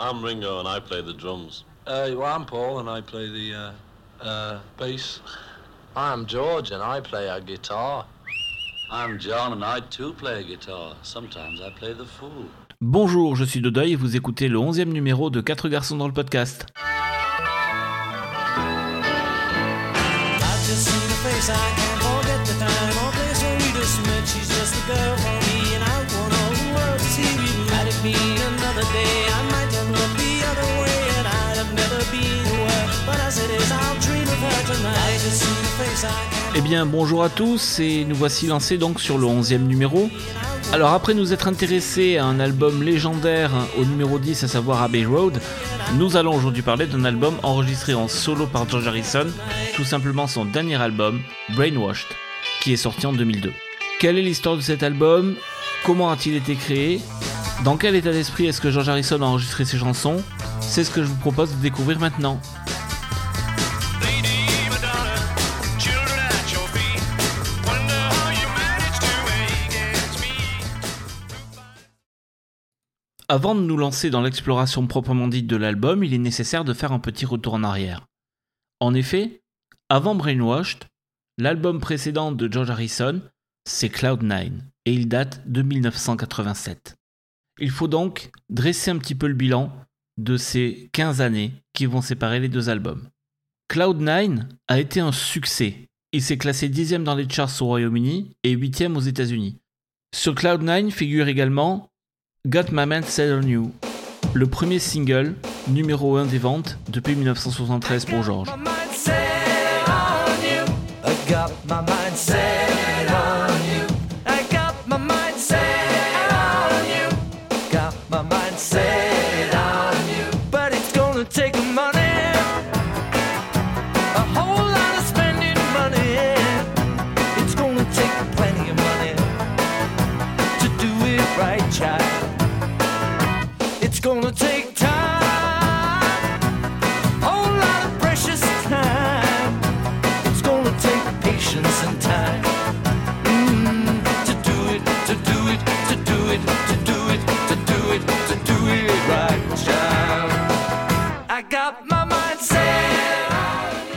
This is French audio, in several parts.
I'm Ringo and I play the drums. Uh, well, I'm Paul and I play the uh, uh, bass. I'm George and I play a guitar. I'm John and I too play a guitar. Sometimes I play the fool. Bonjour, je suis Dodoy et vous écoutez le 11e numéro de 4 garçons dans le podcast. Eh bien bonjour à tous et nous voici lancés donc sur le 11e numéro. Alors après nous être intéressés à un album légendaire au numéro 10 à savoir Abbey Road, nous allons aujourd'hui parler d'un album enregistré en solo par George Harrison, tout simplement son dernier album, Brainwashed, qui est sorti en 2002. Quelle est l'histoire de cet album? Comment a-t-il été créé? Dans quel état d'esprit est-ce que George Harrison a enregistré ses chansons? C'est ce que je vous propose de découvrir maintenant. Avant de nous lancer dans l'exploration proprement dite de l'album, il est nécessaire de faire un petit retour en arrière. En effet, avant Brainwashed, l'album précédent de George Harrison, c'est Cloud9, et il date de 1987. Il faut donc dresser un petit peu le bilan de ces 15 années qui vont séparer les deux albums. Cloud9 a été un succès. Il s'est classé 10 dans les charts au Royaume-Uni et 8 aux États-Unis. Sur Cloud9 figure également Got My Mind Set On You, le premier single numéro 1 des ventes depuis 1973 pour George.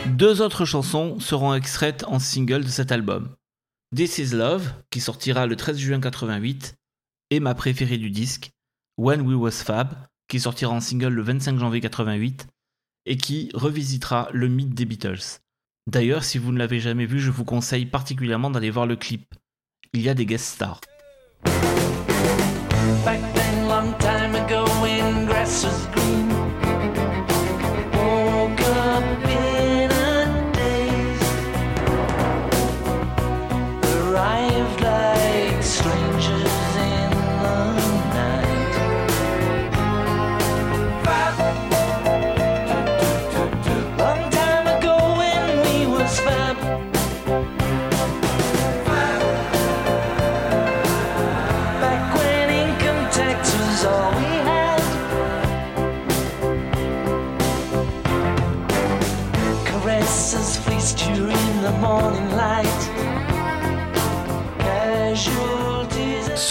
Deux autres chansons seront extraites en single de cet album. This Is Love, qui sortira le 13 juin 88, et ma préférée du disque, When We Was Fab, qui sortira en single le 25 janvier 88, et qui revisitera le mythe des Beatles. D'ailleurs, si vous ne l'avez jamais vu, je vous conseille particulièrement d'aller voir le clip. Il y a des guest stars.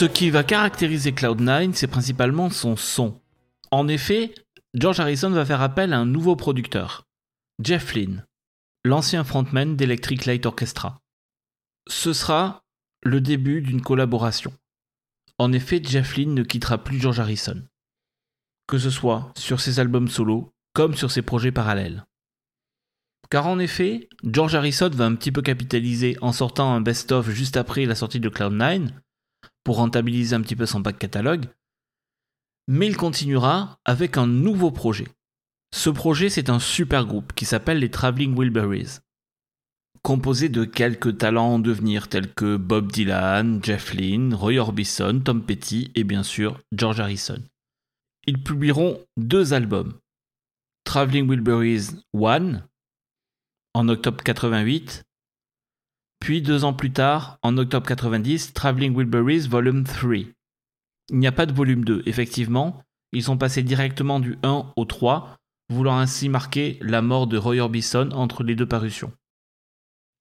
Ce qui va caractériser Cloud9, c'est principalement son son. En effet, George Harrison va faire appel à un nouveau producteur, Jeff Lynne, l'ancien frontman d'Electric Light Orchestra. Ce sera le début d'une collaboration. En effet, Jeff Lynne ne quittera plus George Harrison, que ce soit sur ses albums solo comme sur ses projets parallèles. Car en effet, George Harrison va un petit peu capitaliser en sortant un best-of juste après la sortie de Cloud9 pour rentabiliser un petit peu son back catalogue, mais il continuera avec un nouveau projet. Ce projet, c'est un super groupe qui s'appelle les Traveling Wilburys, composé de quelques talents en devenir tels que Bob Dylan, Jeff Lynne, Roy Orbison, Tom Petty et bien sûr George Harrison. Ils publieront deux albums. Traveling Wilburys 1 en octobre 88 puis deux ans plus tard, en octobre 90, Traveling Wilburys Volume 3. Il n'y a pas de volume 2, effectivement, ils sont passés directement du 1 au 3, voulant ainsi marquer la mort de Roy Orbison entre les deux parutions.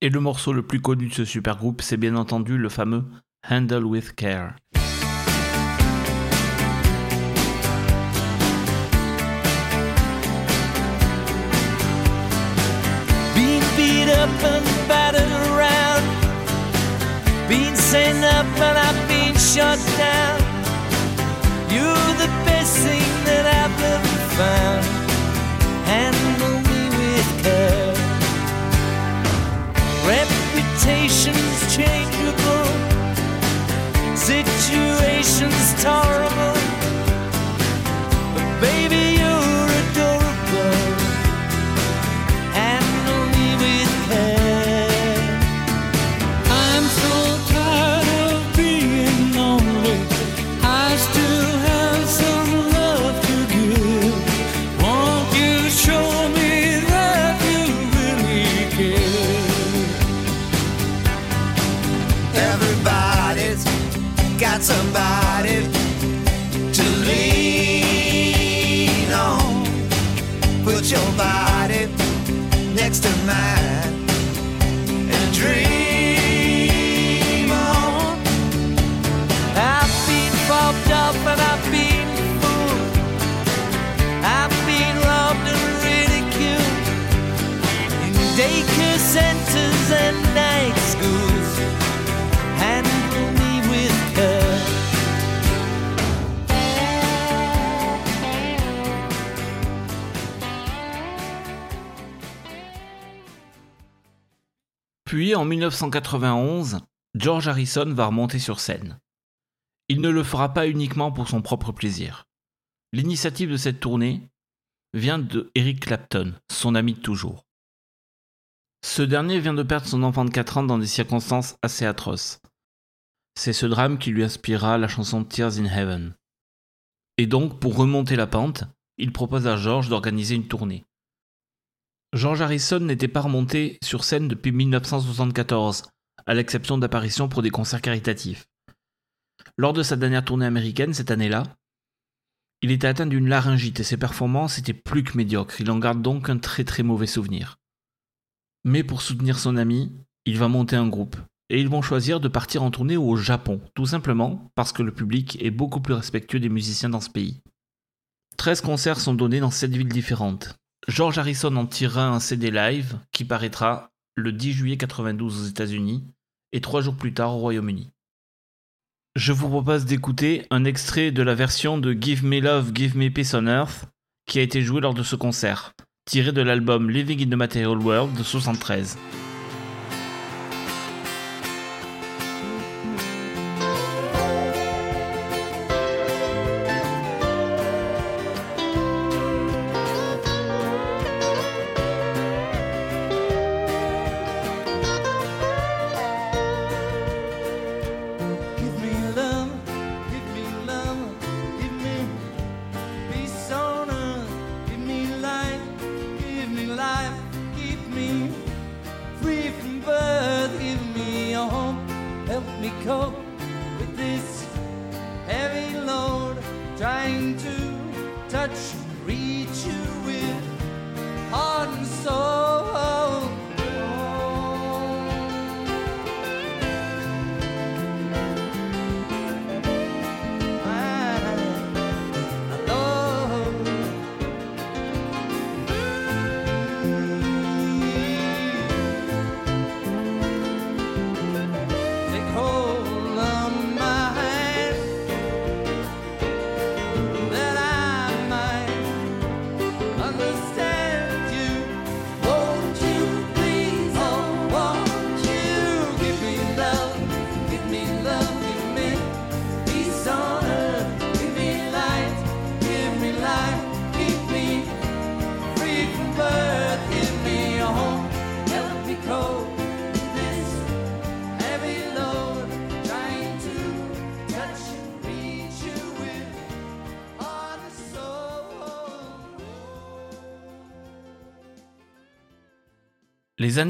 Et le morceau le plus connu de ce super groupe, c'est bien entendu le fameux Handle with Care. Up and battered around. Been sent up and I've been shot down. You're the best thing that I've ever found. Handle me with care. Reputation's changeable. En 1991, George Harrison va remonter sur scène. Il ne le fera pas uniquement pour son propre plaisir. L'initiative de cette tournée vient de Eric Clapton, son ami de toujours. Ce dernier vient de perdre son enfant de 4 ans dans des circonstances assez atroces. C'est ce drame qui lui inspira la chanson Tears in Heaven. Et donc, pour remonter la pente, il propose à George d'organiser une tournée. George Harrison n'était pas remonté sur scène depuis 1974, à l'exception d'apparitions pour des concerts caritatifs. Lors de sa dernière tournée américaine cette année-là, il était atteint d'une laryngite et ses performances étaient plus que médiocres, il en garde donc un très très mauvais souvenir. Mais pour soutenir son ami, il va monter un groupe, et ils vont choisir de partir en tournée au Japon, tout simplement parce que le public est beaucoup plus respectueux des musiciens dans ce pays. 13 concerts sont donnés dans 7 villes différentes. George Harrison en tirera un CD live qui paraîtra le 10 juillet 92 aux États-Unis et trois jours plus tard au Royaume-Uni. Je vous propose d'écouter un extrait de la version de Give Me Love, Give Me Peace on Earth qui a été joué lors de ce concert, tiré de l'album Living in the Material World de 73.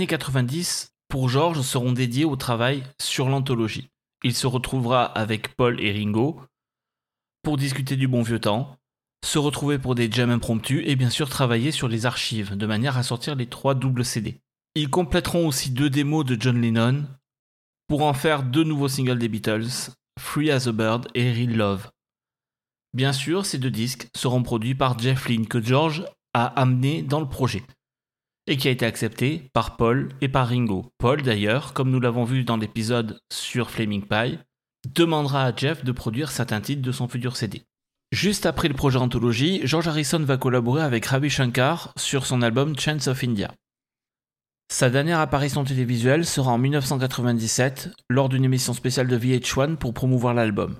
Années 90 pour George seront dédiées au travail sur l'anthologie. Il se retrouvera avec Paul et Ringo pour discuter du bon vieux temps, se retrouver pour des jams impromptus et bien sûr travailler sur les archives de manière à sortir les trois doubles CD. Ils compléteront aussi deux démos de John Lennon pour en faire deux nouveaux singles des Beatles, Free as a Bird et Real Love. Bien sûr, ces deux disques seront produits par Jeff Lynne que George a amené dans le projet. Et qui a été accepté par Paul et par Ringo. Paul d'ailleurs, comme nous l'avons vu dans l'épisode sur Flaming Pie, demandera à Jeff de produire certains titres de son futur CD. Juste après le projet Anthologie, George Harrison va collaborer avec Ravi Shankar sur son album Chance of India. Sa dernière apparition télévisuelle sera en 1997 lors d'une émission spéciale de VH1 pour promouvoir l'album.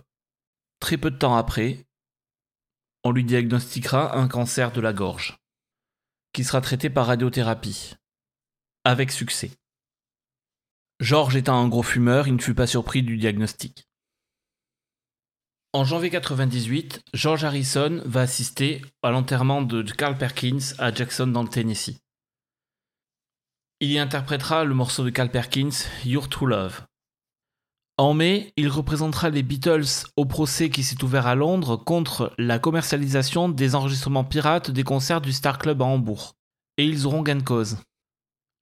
Très peu de temps après, on lui diagnostiquera un cancer de la gorge, qui sera traité par radiothérapie, avec succès. George étant un gros fumeur, il ne fut pas surpris du diagnostic. En janvier 98, George Harrison va assister à l'enterrement de Carl Perkins à Jackson dans le Tennessee. Il y interprétera le morceau de Carl Perkins, Your True Love. En mai, il représentera les Beatles au procès qui s'est ouvert à Londres contre la commercialisation des enregistrements pirates des concerts du Star Club à Hambourg. Et ils auront gain de cause.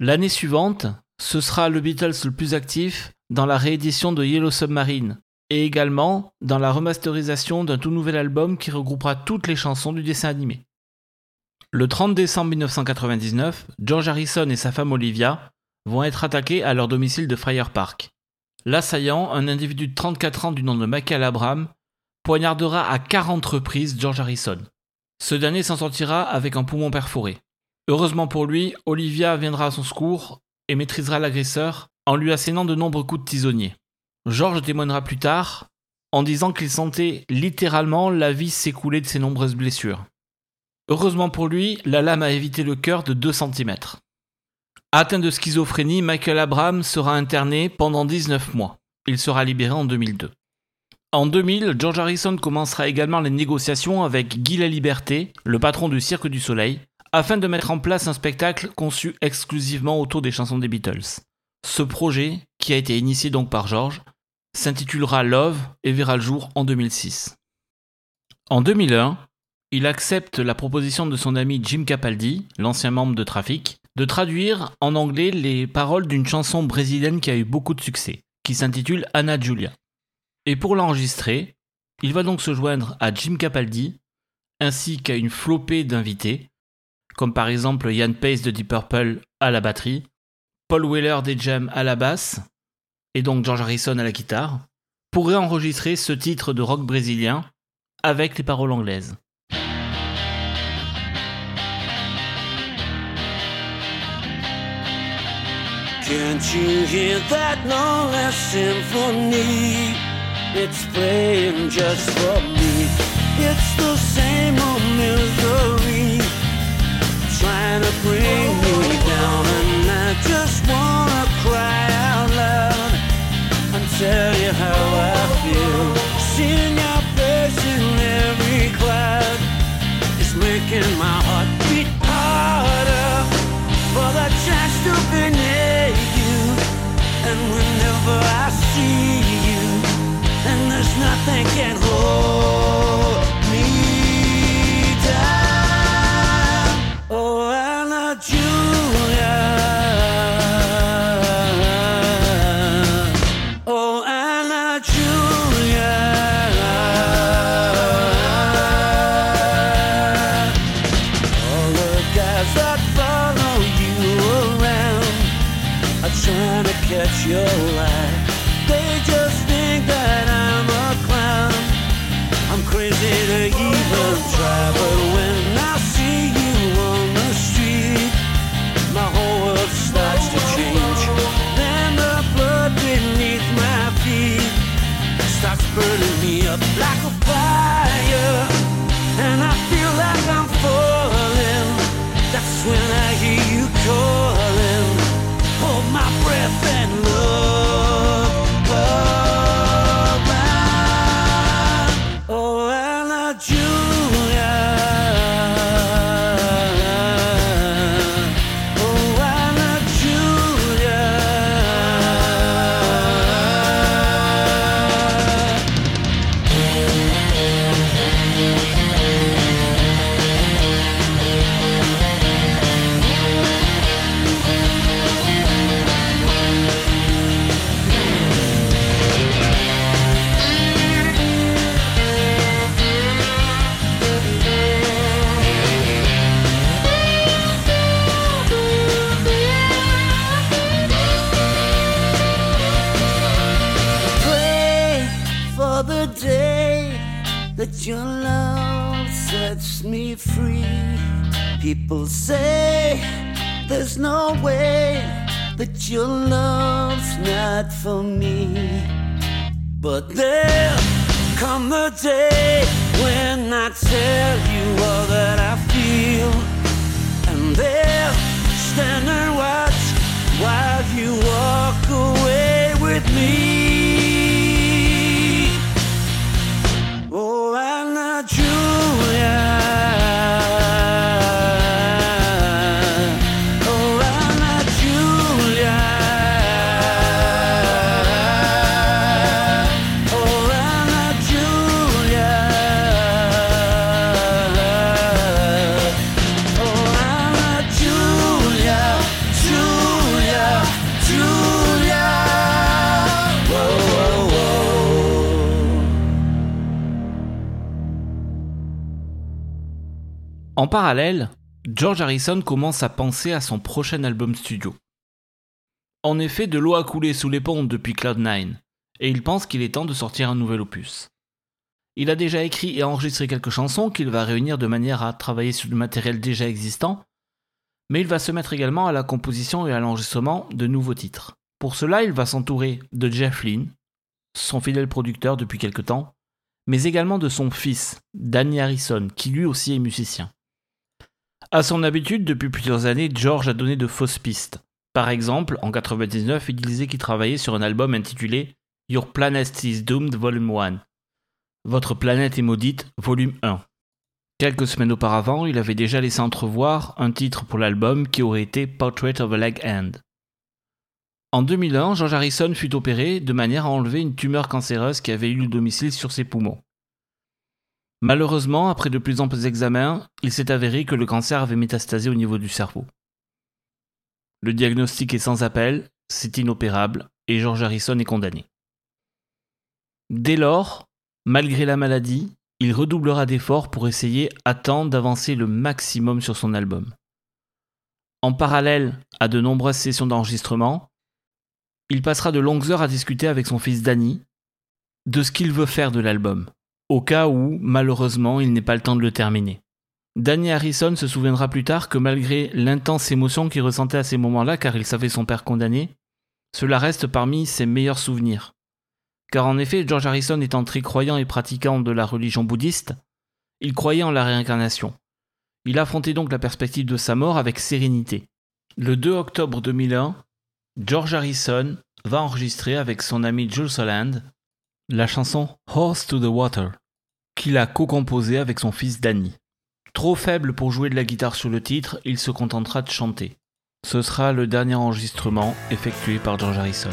L'année suivante, ce sera le Beatles le plus actif dans la réédition de Yellow Submarine, et également dans la remasterisation d'un tout nouvel album qui regroupera toutes les chansons du dessin animé. Le 30 décembre 1999, George Harrison et sa femme Olivia vont être attaqués à leur domicile de Friar Park. L'assaillant, un individu de 34 ans du nom de Michael Abraham, poignardera à 40 reprises George Harrison. Ce dernier s'en sortira avec un poumon perforé. Heureusement pour lui, Olivia viendra à son secours et maîtrisera l'agresseur en lui assénant de nombreux coups de tisonnier. George témoignera plus tard en disant qu'il sentait littéralement la vie s'écouler de ses nombreuses blessures. Heureusement pour lui, la lame a évité le cœur de 2 cm. Atteint de schizophrénie, Michael Abraham sera interné pendant 19 mois. Il sera libéré en 2002. En 2000, George Harrison commencera également les négociations avec Guy Laliberté, le patron du Cirque du Soleil, afin de mettre en place un spectacle conçu exclusivement autour des chansons des Beatles. Ce projet, qui a été initié donc par George, s'intitulera Love et verra le jour en 2006. En 2001, il accepte la proposition de son ami Jim Capaldi, l'ancien membre de Traffic, de traduire en anglais les paroles d'une chanson brésilienne qui a eu beaucoup de succès, qui s'intitule Anna Julia. Et pour l'enregistrer, il va donc se joindre à Jim Capaldi, ainsi qu'à une flopée d'invités, comme par exemple Ian Pace de Deep Purple à la batterie, Paul Weller des Jam à la basse, et donc George Harrison à la guitare, pour réenregistrer ce titre de rock brésilien avec les paroles anglaises. Can't you hear that long symphony? It's playing just for me. It's the same old misery trying to bring me down, and I just wanna cry out loud and tell you how I feel. Seeing there's People say there's no way that your love's not for me. But there'll come the day when I tell you all that parallèle, George Harrison commence à penser à son prochain album studio. En effet, de l'eau a coulé sous les ponts depuis Cloud9, et il pense qu'il est temps de sortir un nouvel opus. Il a déjà écrit et enregistré quelques chansons qu'il va réunir de manière à travailler sur du matériel déjà existant, mais il va se mettre également à la composition et à l'enregistrement de nouveaux titres. Pour cela, il va s'entourer de Jeff Lynne, son fidèle producteur depuis quelque temps, mais également de son fils, Danny Harrison, qui lui aussi est musicien. À son habitude, depuis plusieurs années, George a donné de fausses pistes. Par exemple, en 99, il disait qu'il travaillait sur un album intitulé Your Planet is Doomed Volume 1. Votre planète est maudite, volume 1. Quelques semaines auparavant, il avait déjà laissé entrevoir un titre pour l'album qui aurait été Portrait of a Leg Hand. En 2001, George Harrison fut opéré de manière à enlever une tumeur cancéreuse qui avait eu le domicile sur ses poumons. Malheureusement, après de plus amples examens, il s'est avéré que le cancer avait métastasé au niveau du cerveau. Le diagnostic est sans appel, c'est inopérable, et George Harrison est condamné. Dès lors, malgré la maladie, il redoublera d'efforts pour essayer à temps d'avancer le maximum sur son album. En parallèle à de nombreuses sessions d'enregistrement, il passera de longues heures à discuter avec son fils Danny de ce qu'il veut faire de l'album, au cas où, malheureusement, il n'ait pas le temps de le terminer. Danny Harrison se souviendra plus tard que malgré l'intense émotion qu'il ressentait à ces moments-là, car il savait son père condamné, cela reste parmi ses meilleurs souvenirs. Car en effet, George Harrison étant très croyant et pratiquant de la religion bouddhiste, il croyait en la réincarnation. Il affrontait donc la perspective de sa mort avec sérénité. Le 2 octobre 2001, George Harrison va enregistrer avec son ami Jules Holland la chanson Horse to the Water, qu'il a co-composée avec son fils Danny. Trop faible pour jouer de la guitare sur le titre, il se contentera de chanter. Ce sera le dernier enregistrement effectué par George Harrison.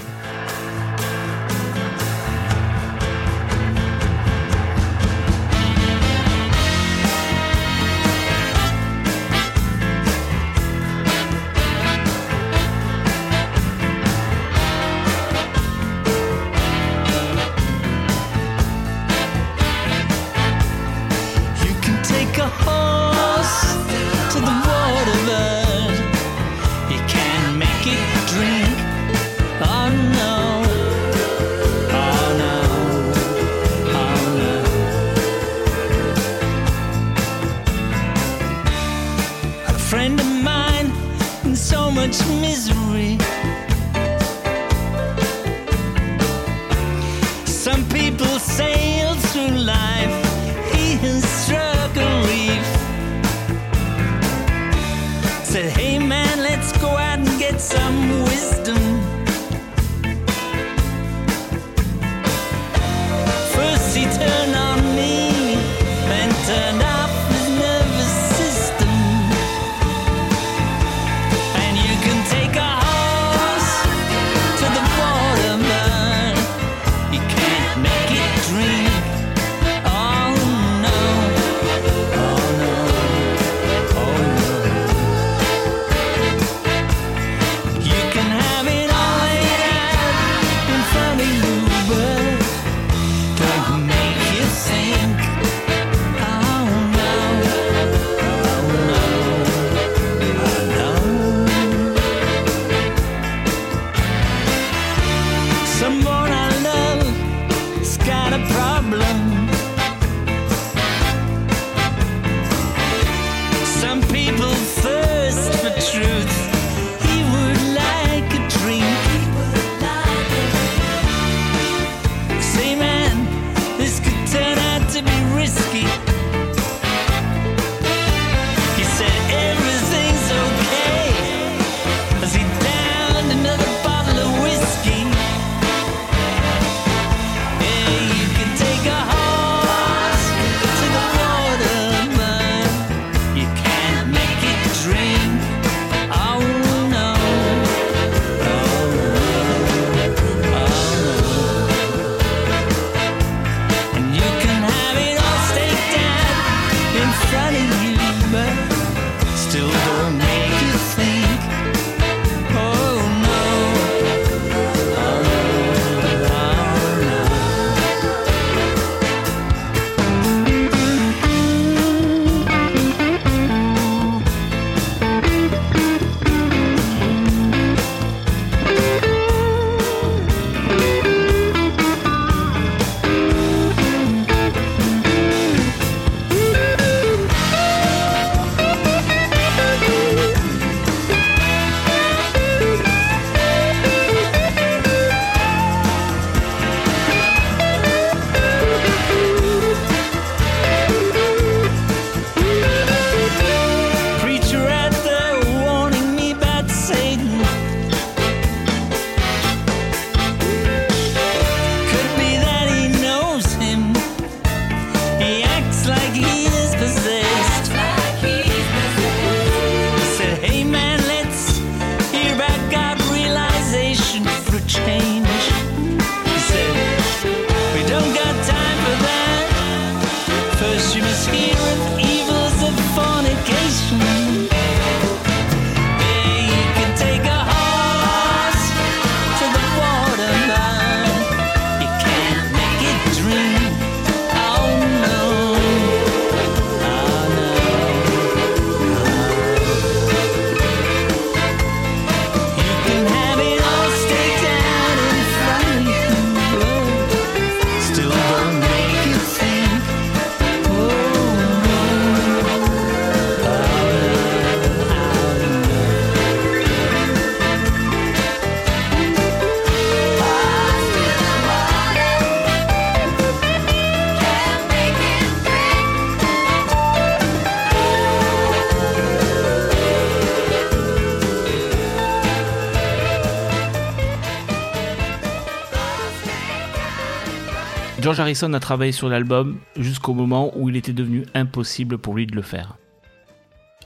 Harrison a travaillé sur l'album jusqu'au moment où il était devenu impossible pour lui de le faire.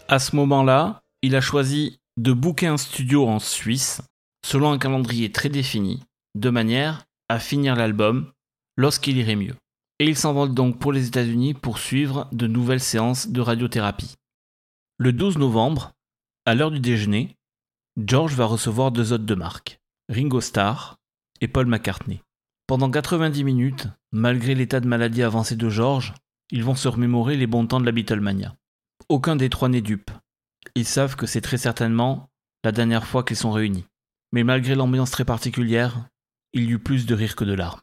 À ce moment-là, il a choisi de booker un studio en Suisse, selon un calendrier très défini, de manière à finir l'album lorsqu'il irait mieux. Et il s'envole donc pour les États-Unis pour suivre de nouvelles séances de radiothérapie. Le 12 novembre, à l'heure du déjeuner, George va recevoir deux hôtes de marque, Ringo Starr et Paul McCartney. Pendant 90 minutes, malgré l'état de maladie avancé de George, ils vont se remémorer les bons temps de la Beatlemania. Aucun des trois n'est dupe. Ils savent que c'est très certainement la dernière fois qu'ils sont réunis. Mais malgré l'ambiance très particulière, il y eut plus de rire que de larmes.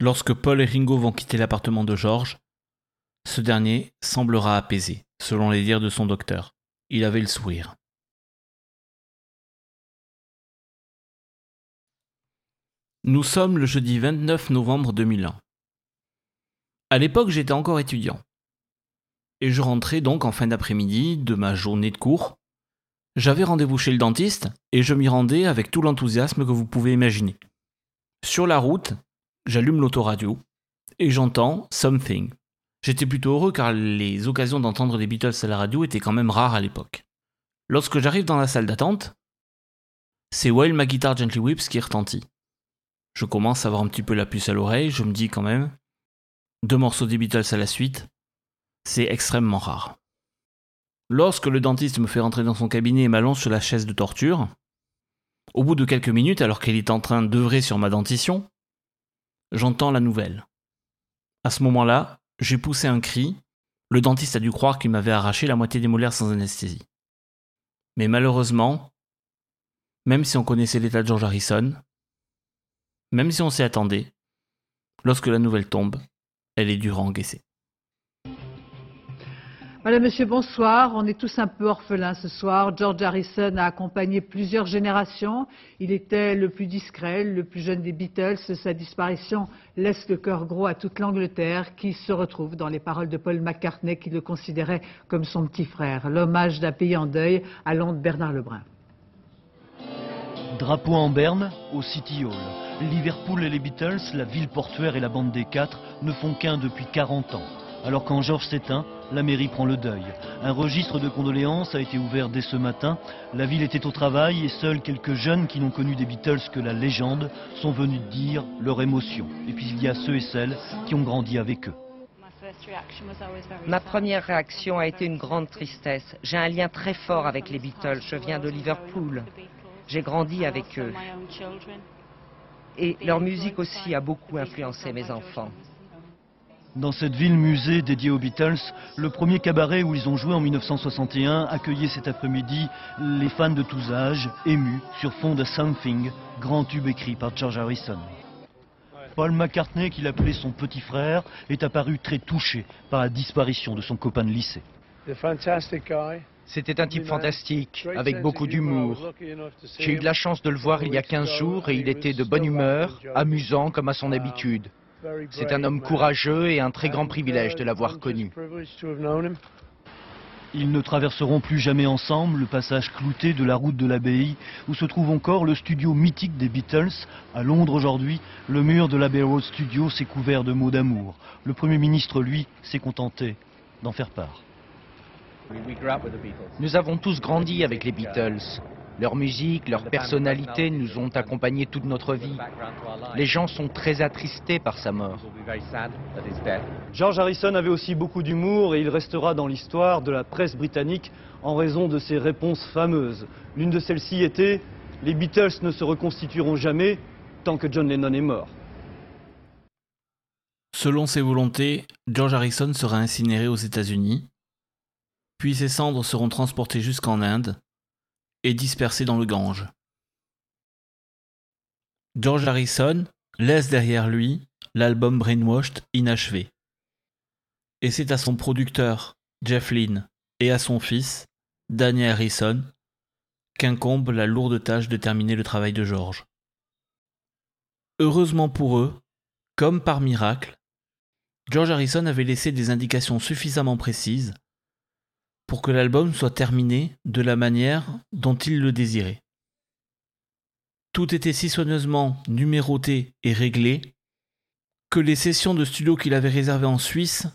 Lorsque Paul et Ringo vont quitter l'appartement de George, ce dernier semblera apaisé, selon les dires de son docteur. Il avait le sourire. Nous sommes le jeudi 29 novembre 2001. À l'époque, j'étais encore étudiant. Et je rentrais donc en fin d'après-midi de ma journée de cours. J'avais rendez-vous chez le dentiste et je m'y rendais avec tout l'enthousiasme que vous pouvez imaginer. Sur la route, j'allume l'autoradio et j'entends Something. J'étais plutôt heureux car les occasions d'entendre les Beatles à la radio étaient quand même rares à l'époque. Lorsque j'arrive dans la salle d'attente, c'est While My Guitar Gently Whips qui retentit. Je commence à avoir un petit peu la puce à l'oreille, je me dis quand même, deux morceaux des Beatles à la suite, c'est extrêmement rare. Lorsque le dentiste me fait rentrer dans son cabinet et m'allonge sur la chaise de torture, au bout de quelques minutes, alors qu'il est en train d'œuvrer sur ma dentition, j'entends la nouvelle. À ce moment-là, j'ai poussé un cri, le dentiste a dû croire qu'il m'avait arraché la moitié des molaires sans anesthésie. Mais malheureusement, même si on connaissait l'état de George Harrison, même si on s'y attendait, lorsque la nouvelle tombe, elle est dure à encaisser. Voilà, monsieur, bonsoir. On est tous un peu orphelins ce soir. George Harrison a accompagné plusieurs générations. Il était le plus discret, le plus jeune des Beatles. Sa disparition laisse le cœur gros à toute l'Angleterre qui se retrouve dans les paroles de Paul McCartney qui le considérait comme son petit frère. L'hommage d'un pays en deuil à Londres, Bernard Lebrun. Drapeau en berne au City Hall. Liverpool et les Beatles, la ville portuaire et la bande des quatre ne font qu'un depuis 40 ans. Alors quand George s'éteint, la mairie prend le deuil. Un registre de condoléances a été ouvert dès ce matin. La ville était au travail et seuls quelques jeunes qui n'ont connu des Beatles que la légende sont venus dire leur émotion. Et puis il y a ceux et celles qui ont grandi avec eux. Ma première réaction a été une grande tristesse. J'ai un lien très fort avec les Beatles. Je viens de Liverpool. J'ai grandi avec eux. Et leur musique aussi a beaucoup influencé mes enfants. Dans cette ville musée dédiée aux Beatles, le premier cabaret où ils ont joué en 1961 accueillait cet après-midi les fans de tous âges, émus sur fond de Something, grand tube écrit par George Harrison. Paul McCartney, qu'il appelait son petit frère, est apparu très touché par la disparition de son copain de lycée. C'était un type fantastique, avec beaucoup d'humour. J'ai eu de la chance de le voir il y a 15 jours et il était de bonne humeur, amusant comme à son habitude. C'est un homme courageux et un très grand privilège de l'avoir connu. Ils ne traverseront plus jamais ensemble le passage clouté de la route de l'abbaye où se trouve encore le studio mythique des Beatles. À Londres aujourd'hui, le mur de l'Abbey Road Studio s'est couvert de mots d'amour. Le Premier ministre, lui, s'est contenté d'en faire part. Nous avons tous grandi avec les Beatles. Leur musique, leur personnalité nous ont accompagnés toute notre vie. Les gens sont très attristés par sa mort. George Harrison avait aussi beaucoup d'humour et il restera dans l'histoire de la presse britannique en raison de ses réponses fameuses. L'une de celles-ci était Les Beatles ne se reconstitueront jamais tant que John Lennon est mort. Selon ses volontés, George Harrison sera incinéré aux États-Unis, puis ses cendres seront transportées jusqu'en Inde et dispersées dans le Gange. George Harrison laisse derrière lui l'album Brainwashed inachevé. Et c'est à son producteur, Jeff Lynne, et à son fils, Danny Harrison, qu'incombe la lourde tâche de terminer le travail de George. Heureusement pour eux, comme par miracle, George Harrison avait laissé des indications suffisamment précises pour que l'album soit terminé de la manière dont il le désirait. Tout était si soigneusement numéroté et réglé que les sessions de studio qu'il avait réservées en Suisse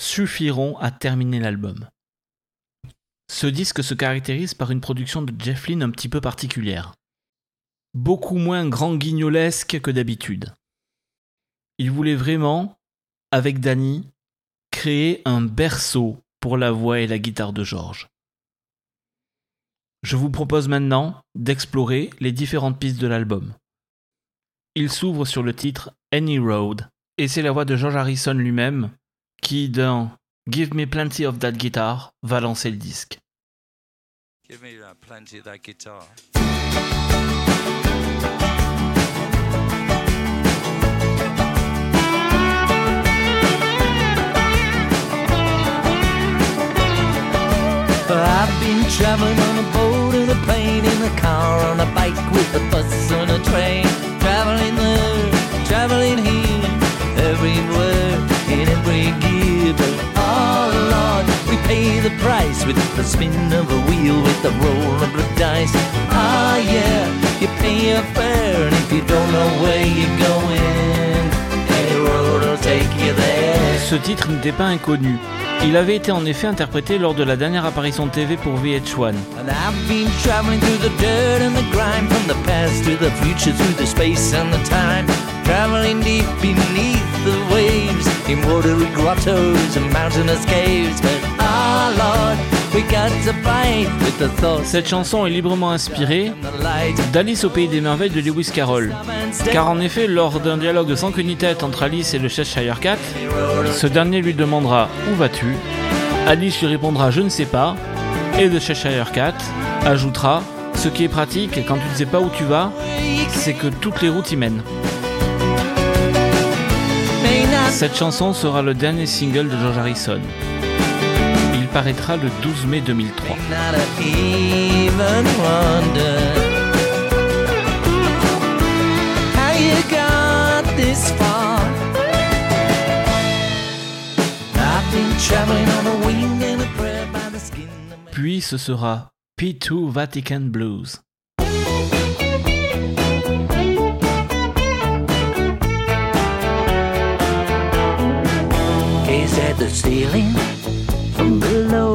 suffiront à terminer l'album. Ce disque se caractérise par une production de Jeff Lynne un petit peu particulière. Beaucoup moins grand guignolesque que d'habitude. Il voulait vraiment, avec Danny, créer un berceau pour la voix et la guitare de George. Je vous propose maintenant d'explorer les différentes pistes de l'album. Il s'ouvre sur le titre Any Road, et c'est la voix de George Harrison lui-même qui, dans Give Me Plenty of That Guitar, va lancer le disque. Give me plenty of that guitar. I've been traveling on a boat, in a plane, in a car, on a bike, with a bus, on a train. Traveling there, traveling here, everywhere, in every gear. But oh Lord, we pay the price with the spin of a wheel, with the roll of the dice. Ah yeah, you pay fare, and if you don't know where you're going, any road will take you there. Ce titre n'était pas inconnu. Il avait été en effet interprété lors de la dernière apparition de TV pour VH1. And I've been traveling deep beneath the waves, in watery grottos and mountainous caves. But ah Lord, Cette chanson est librement inspirée d'Alice au pays des merveilles de Lewis Carroll. Car en effet, lors d'un dialogue sans queue ni tête entre Alice et le Cheshire Cat, ce dernier lui demandera Où vas-tu? Alice lui répondra Je ne sais pas. Et le Cheshire Cat ajoutera Ce qui est pratique quand tu ne sais pas où tu vas, c'est que toutes les routes y mènent. Cette chanson sera le dernier single de George Harrison. Paraîtra le 12 mai 2003. not even wonder how you got this far. I've been traveling on a wing and a prayer by the skin of my Puis ce sera P2 Vatican Blues.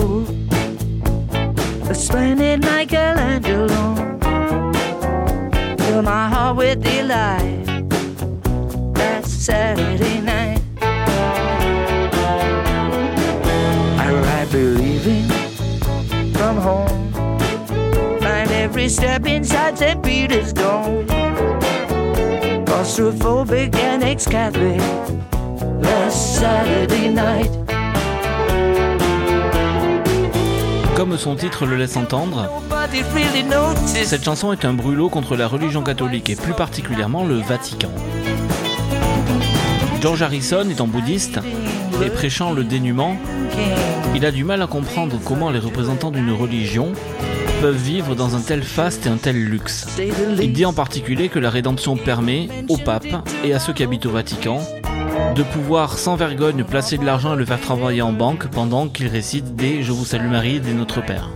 A splendid Michelangelo. Fill my heart with delight. That Saturday night. I ride believing from home. Find every step inside St. Peter's Dome. Claustrophobic and ex-Catholic last Saturday night. Comme son titre le laisse entendre, cette chanson est un brûlot contre la religion catholique et plus particulièrement le Vatican. George Harrison étant bouddhiste et prêchant le dénuement, il a du mal à comprendre comment les représentants d'une religion peuvent vivre dans un tel faste et un tel luxe. Il dit en particulier que la rédemption permet au pape et à ceux qui habitent au Vatican de pouvoir sans vergogne placer de l'argent et le faire travailler en banque pendant qu'ils récitent des Je vous salue Marie des Notre Père.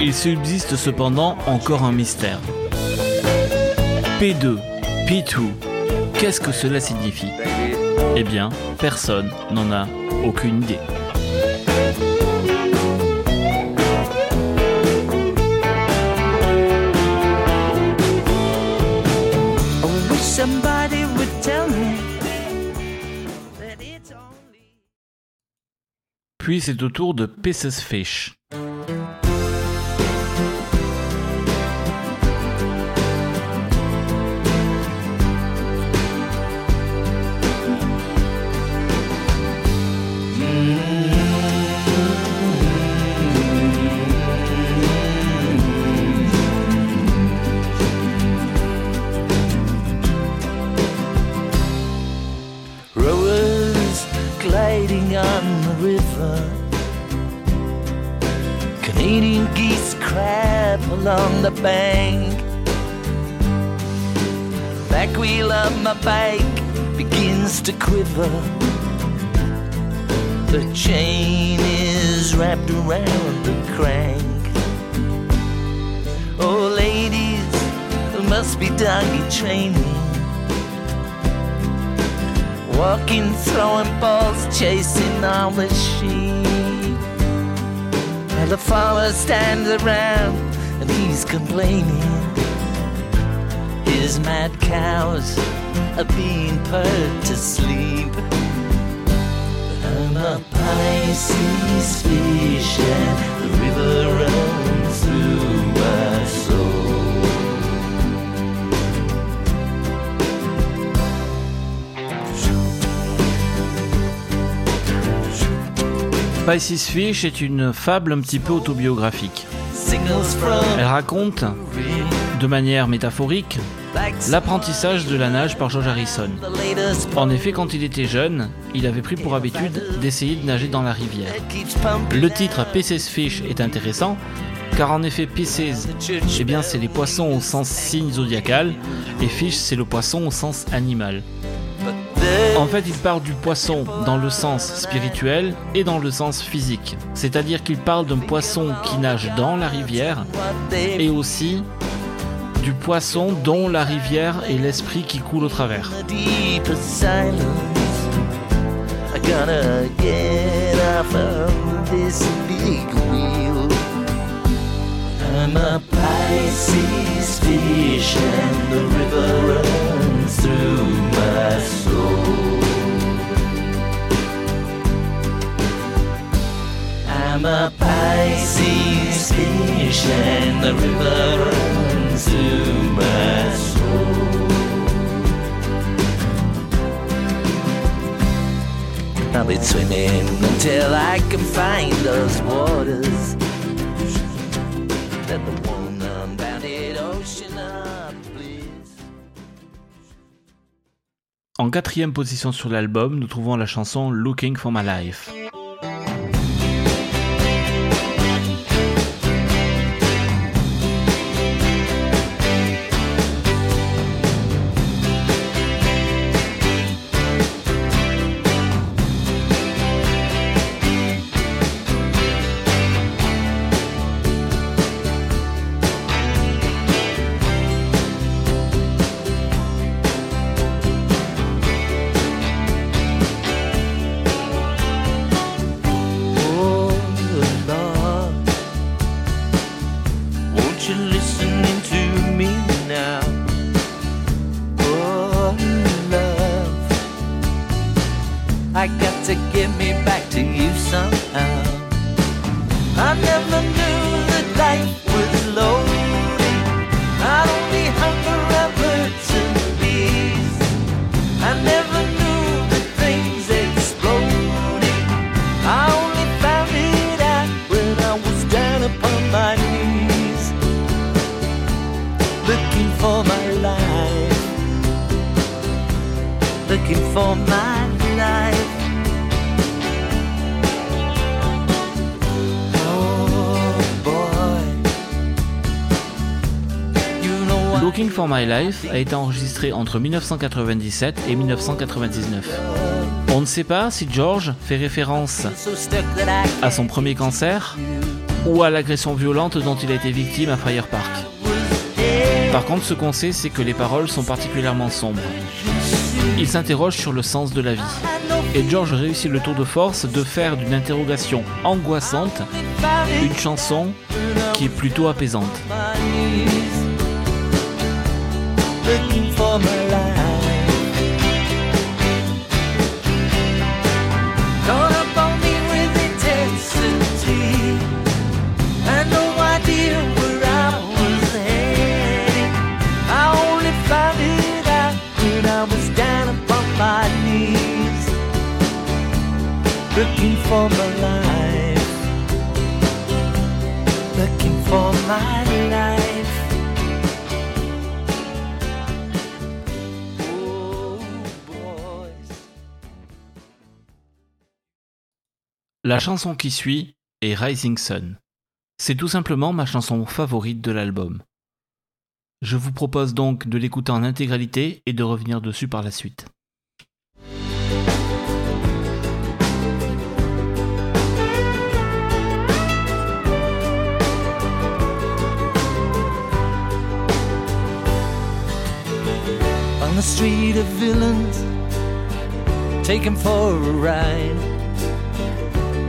Il subsiste cependant encore un mystère. P2, P2, qu'est-ce que cela signifie? Eh bien, personne n'en a aucune idée. Puis c'est au tour de Pieces Fish. Along the bank. Back wheel of my bike begins to quiver. The chain is wrapped around the crank. Oh, ladies, must be doggy training. Walking, throwing balls, chasing all the sheep. And the farmer stands around he's complaining. His mad cows are being put to sleep. I'm a Pisces fish and the river runs through my soul. Pisces Fish est une fable un petit peu autobiographique. Elle raconte, de manière métaphorique, l'apprentissage de la nage par George Harrison. En effet, quand il était jeune, il avait pris pour habitude d'essayer de nager dans la rivière. Le titre Pisces Fish est intéressant, car en effet, Pisces, eh bien, c'est les poissons au sens signe zodiacal, et Fish, c'est le poisson au sens animal. En fait, il parle du poisson dans le sens spirituel et dans le sens physique. C'est-à-dire qu'il parle d'un poisson qui nage dans la rivière et aussi du poisson dont la rivière est l'esprit qui coule au travers. I'm a Pisces fish and the river runs through my En quatrième position sur l'album, nous trouvons la chanson Looking for My Life. For My Life a été enregistré entre 1997 et 1999. On ne sait pas si George fait référence à son premier cancer ou à l'agression violente dont il a été victime à Fire Park. Par contre, ce qu'on sait, c'est que les paroles sont particulièrement sombres. Il s'interroge sur le sens de la vie. Et George réussit le tour de force de faire d'une interrogation angoissante une chanson qui est plutôt apaisante. Looking for my life. Caught up on me with intensity, and no idea where I was headed. I only found it out when I was down upon my knees, looking for my life looking for my life. La chanson qui suit est Rising Sun. C'est tout simplement ma chanson favorite de l'album. Je vous propose donc de l'écouter en intégralité et de revenir dessus par la suite. On the street of villains, for a ride.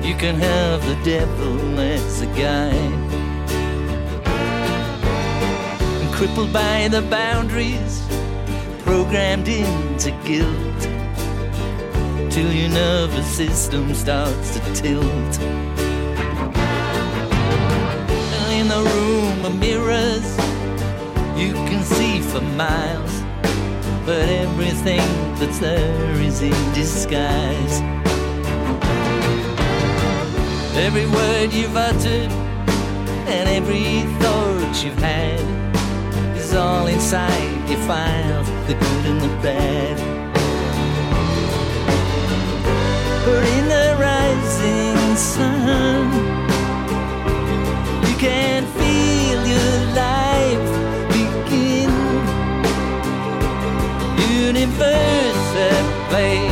You can have the devil as a guide. And crippled by the boundaries, programmed into guilt, till your nervous system starts to tilt. In the room of mirrors, you can see for miles, but everything that's there is in disguise. Every word you've uttered and every thought you've had is all inside your file, the good and the bad. But in the rising sun, you can feel your life begin. Universe at play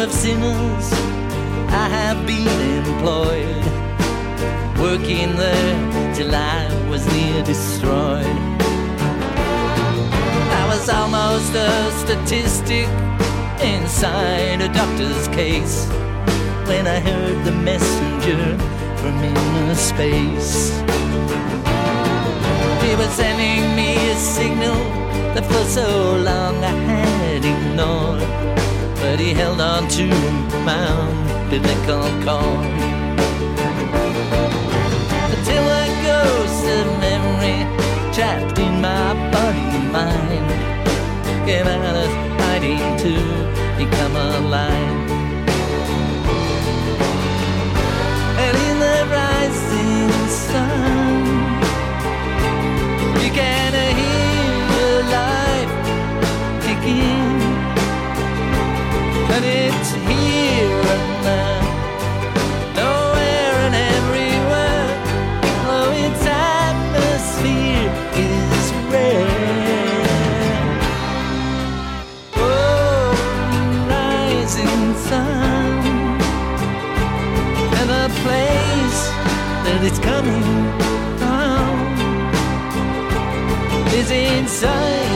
of sinners, I have been employed, working there till I was near destroyed. I was almost a statistic inside a doctor's case when I heard the messenger from inner space. He was sending me a signal that for so long I had ignored. But he held on to my umbilical cord. Until a ghost of memory trapped in my body and mind came out of hiding to become alive. And in the rising sun, you can hear your life kicking. It's here and there, nowhere and everywhere. Atmosphere is rare. Oh, rising sun, and the place that it's coming from is inside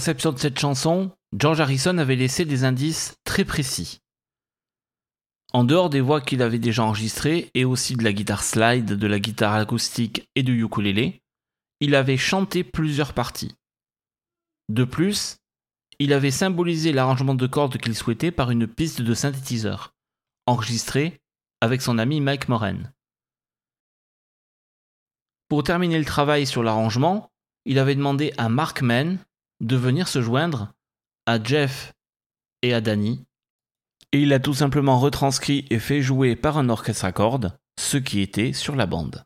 de cette chanson, George Harrison avait laissé des indices très précis. En dehors des voix qu'il avait déjà enregistrées et aussi de la guitare slide, de la guitare acoustique et du ukulélé, il avait chanté plusieurs parties. De plus, il avait symbolisé l'arrangement de cordes qu'il souhaitait par une piste de synthétiseur, enregistrée avec son ami Mike Moran. Pour terminer le travail sur l'arrangement, il avait demandé à Mark Mann de venir se joindre à Jeff et à Danny, et il a tout simplement retranscrit et fait jouer par un orchestre à cordes ce qui était sur la bande.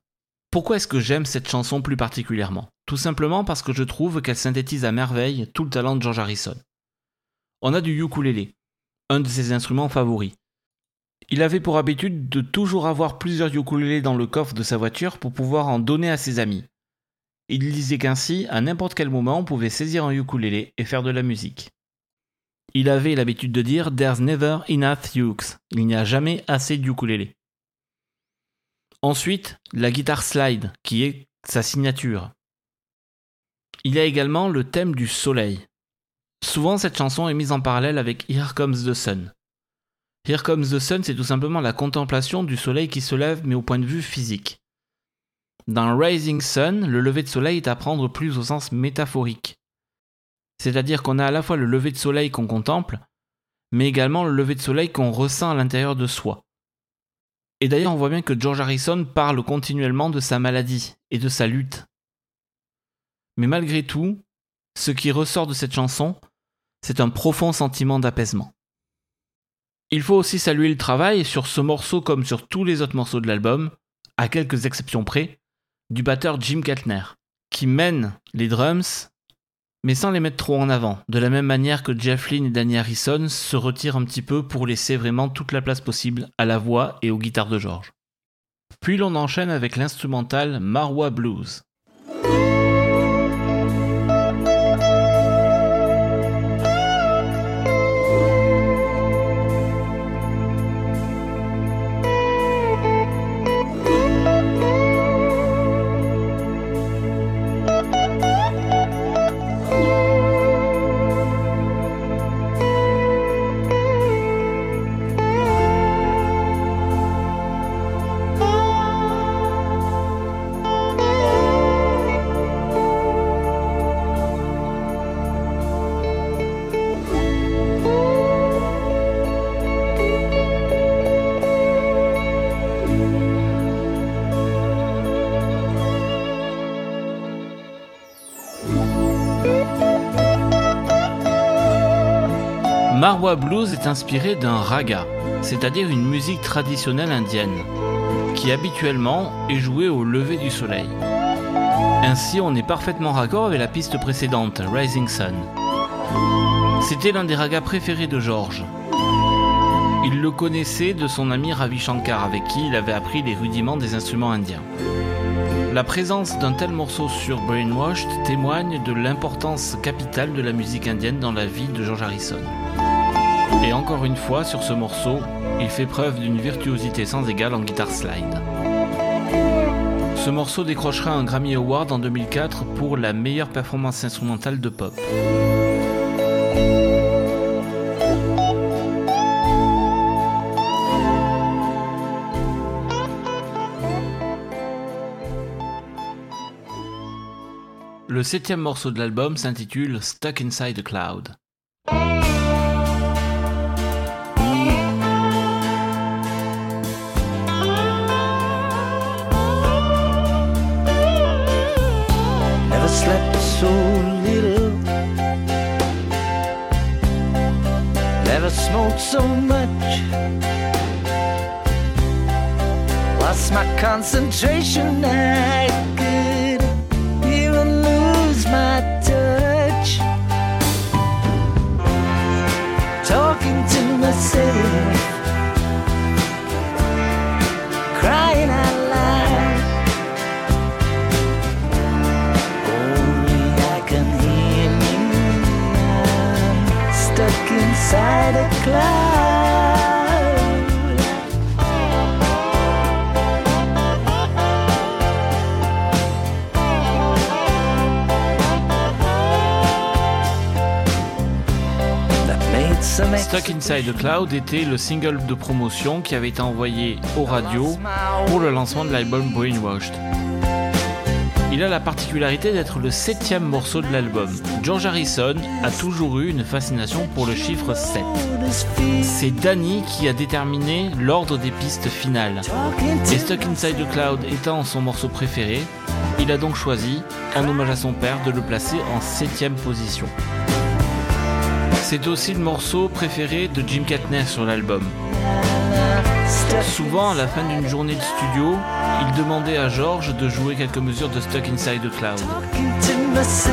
Pourquoi est-ce que j'aime cette chanson plus particulièrement? Tout simplement parce que je trouve qu'elle synthétise à merveille tout le talent de George Harrison. On a du ukulélé, un de ses instruments favoris. Il avait pour habitude de toujours avoir plusieurs ukulélés dans le coffre de sa voiture pour pouvoir en donner à ses amis. Il disait qu'ainsi, à n'importe quel moment, on pouvait saisir un ukulélé et faire de la musique. Il avait l'habitude de dire There's never enough ukes. Il n'y a jamais assez d'ukulélé. Ensuite, la guitare slide, qui est sa signature. Il y a également le thème du soleil. Souvent, cette chanson est mise en parallèle avec Here Comes the Sun. Here Comes the Sun, c'est tout simplement la contemplation du soleil qui se lève, mais au point de vue physique. Dans Rising Sun, le lever de soleil est à prendre plus au sens métaphorique. C'est-à-dire qu'on a à la fois le lever de soleil qu'on contemple, mais également le lever de soleil qu'on ressent à l'intérieur de soi. Et d'ailleurs, on voit bien que George Harrison parle continuellement de sa maladie et de sa lutte. Mais malgré tout, ce qui ressort de cette chanson, c'est un profond sentiment d'apaisement. Il faut aussi saluer le travail sur ce morceau comme sur tous les autres morceaux de l'album, à quelques exceptions près, du batteur Jim Keltner, qui mène les drums, mais sans les mettre trop en avant, de la même manière que Jeff Lynne et Danny Harrison se retirent un petit peu pour laisser vraiment toute la place possible à la voix et aux guitares de George. Puis l'on enchaîne avec l'instrumental Marwa Blues. Marwa Blues est inspiré d'un raga, c'est-à-dire une musique traditionnelle indienne, qui habituellement est jouée au lever du soleil. Ainsi, on est parfaitement raccord avec la piste précédente, Rising Sun. C'était l'un des ragas préférés de George. Il le connaissait de son ami Ravi Shankar, avec qui il avait appris les rudiments des instruments indiens. La présence d'un tel morceau sur Brainwashed témoigne de l'importance capitale de la musique indienne dans la vie de George Harrison. Et encore une fois, sur ce morceau, il fait preuve d'une virtuosité sans égale en guitare slide. Ce morceau décrochera un Grammy Award en 2004 pour la meilleure performance instrumentale de pop. Le septième morceau de l'album s'intitule Stuck Inside a Cloud. So much. Lost my concentration. I Stuck Inside the Cloud était le single de promotion qui avait été envoyé aux radios pour le lancement de l'album Brainwashed. Il a la particularité d'être le septième morceau de l'album. George Harrison a toujours eu une fascination pour le chiffre 7. C'est Danny qui a déterminé l'ordre des pistes finales. Et Stuck Inside the Cloud étant son morceau préféré, il a donc choisi, en hommage à son père, de le placer en septième position. C'est aussi le morceau préféré de Jim Katner sur l'album. Souvent, à la fin d'une journée de studio, il demandait à George de jouer quelques mesures de Stuck Inside the Cloud.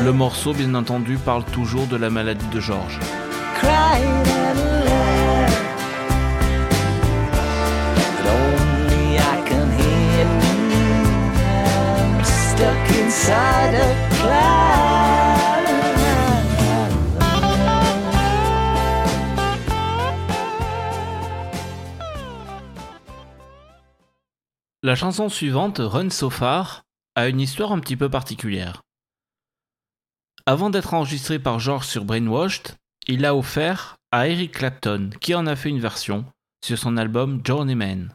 Le morceau, bien entendu, parle toujours de la maladie de George. A. La chanson suivante, Run So Far, a une histoire un petit peu particulière. Avant d'être enregistré par George sur Brainwashed, il l'a offert à Eric Clapton, qui en a fait une version sur son album Journeyman.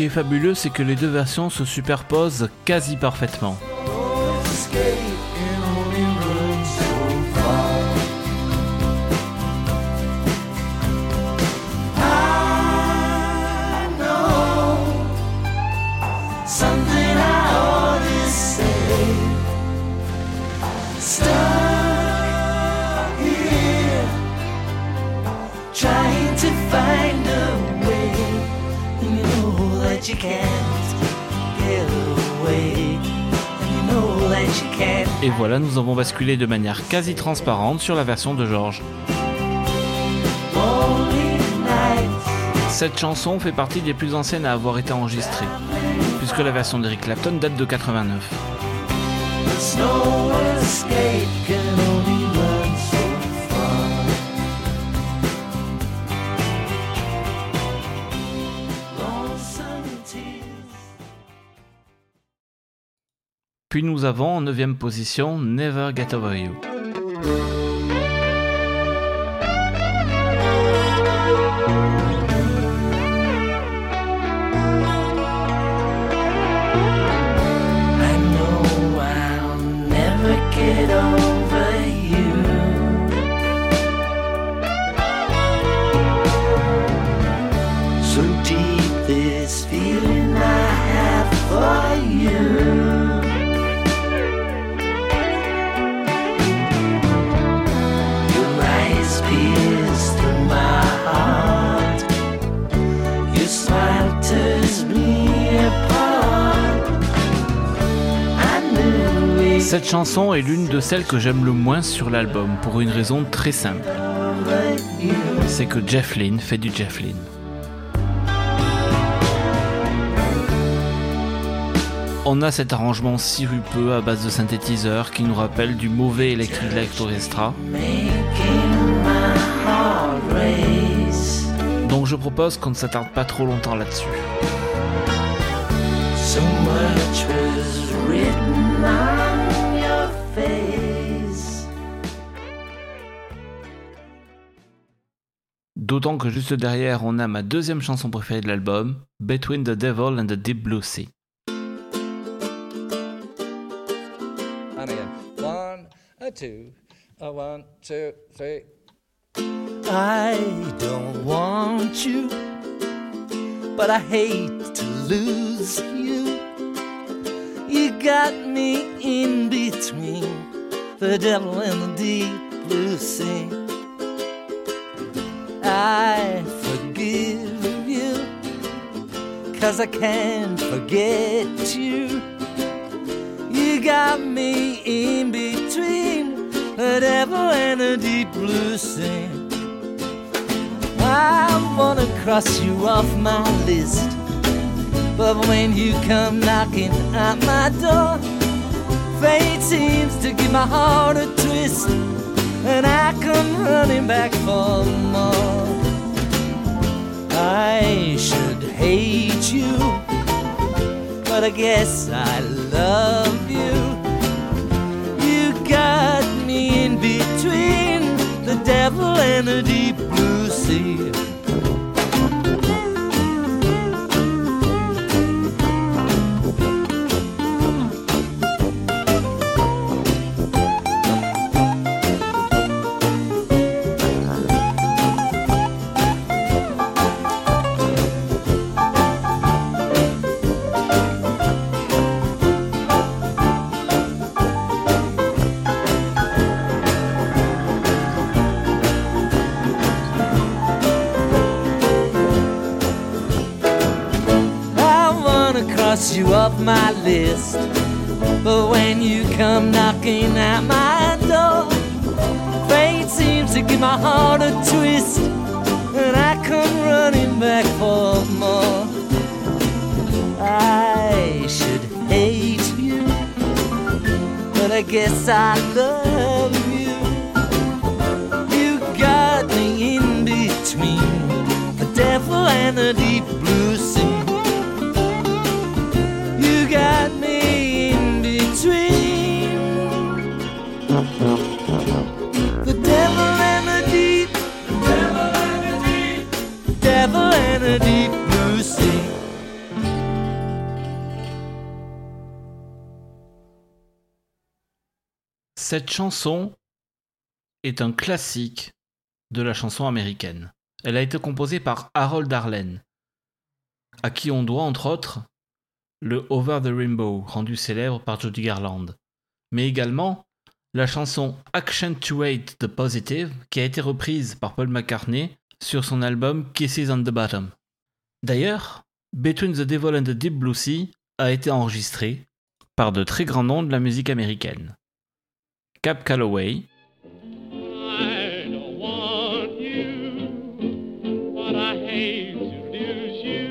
Qui est fabuleux, c'est que les deux versions se superposent quasi parfaitement. Nous avons basculé de manière quasi transparente sur la version de George. Cette chanson fait partie des plus anciennes à avoir été enregistrée, puisque la version d'Eric Clapton date de 89. Puis nous avons en 9 position Never Get Over You. Cette chanson est l'une de celles que j'aime le moins sur l'album, pour une raison très simple. C'est que Jeff Lynne fait du Jeff Lynne. On a cet arrangement sirupeux à base de synthétiseurs qui nous rappelle du mauvais Electric Light Orchestra. Donc je propose qu'on ne s'attarde pas trop longtemps là-dessus. D'autant que juste derrière, on a ma deuxième chanson préférée de l'album, Between the Devil and the Deep Blue Sea. One, a two, a one, two, three. I don't want you, but I hate to lose you. You got me in between the devil and the deep blue sea. I forgive you, cause I can't forget you. You got me in between devil and the deep blue sea. I wanna cross you off my list. But when you come knocking at my door, fate seems to give my heart a twist, and I come running back for more. I should hate you, but I guess I love you. You got me in between the devil and the deep blue sea. Cette chanson est un classique de la chanson américaine. Elle a été composée par Harold Arlen, à qui on doit entre autres le Over the Rainbow, rendu célèbre par Judy Garland, mais également la chanson Accentuate the Positive, qui a été reprise par Paul McCartney sur son album Kisses on the Bottom. D'ailleurs, Between the Devil and the Deep Blue Sea a été enregistré par de très grands noms de la musique américaine. Cap Calloway, I don't want you, but I hate to lose you.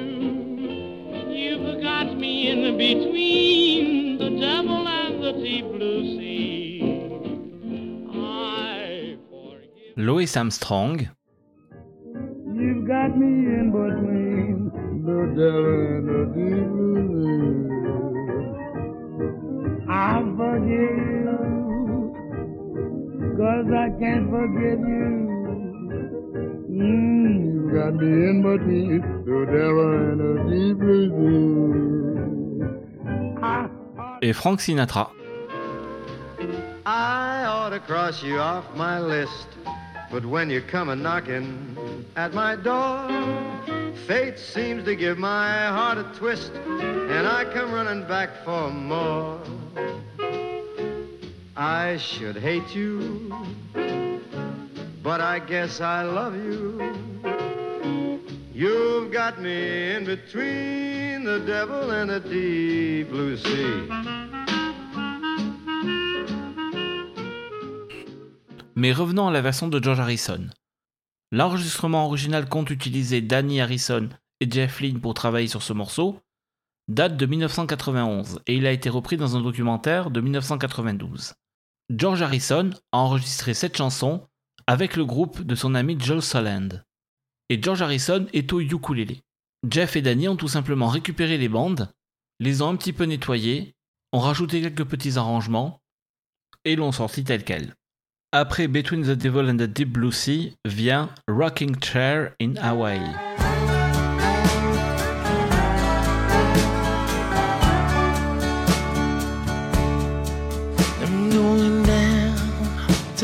You've got me in between the devil and the deep blue sea. I Lois Armstrong, You've got me in between the devil and the deep blue sea. I forgive you, cause I can't forget you. Mm, you've got me in between the devil and the deep blue et Frank Sinatra. I ought to cross you off my list, but when you come a knocking at my door, fate seems to give my heart a twist, and I come running back for more. I should hate you, but I guess I love you. You've got me in between the devil and the deep sea. Mais revenons à la version de George Harrison. L'enregistrement original compte utiliser Danny Harrison et Jeff Lynne pour travailler sur ce morceau, date de 1991 et il a été repris dans un documentaire de 1992. George Harrison a enregistré cette chanson avec le groupe de son ami Joel Soland. Et George Harrison est au ukulélé. Jeff et Danny ont tout simplement récupéré les bandes, les ont un petit peu nettoyées, ont rajouté quelques petits arrangements et l'ont sorti tel quel. Après Between the Devil and the Deep Blue Sea vient Rocking Chair in Hawaii.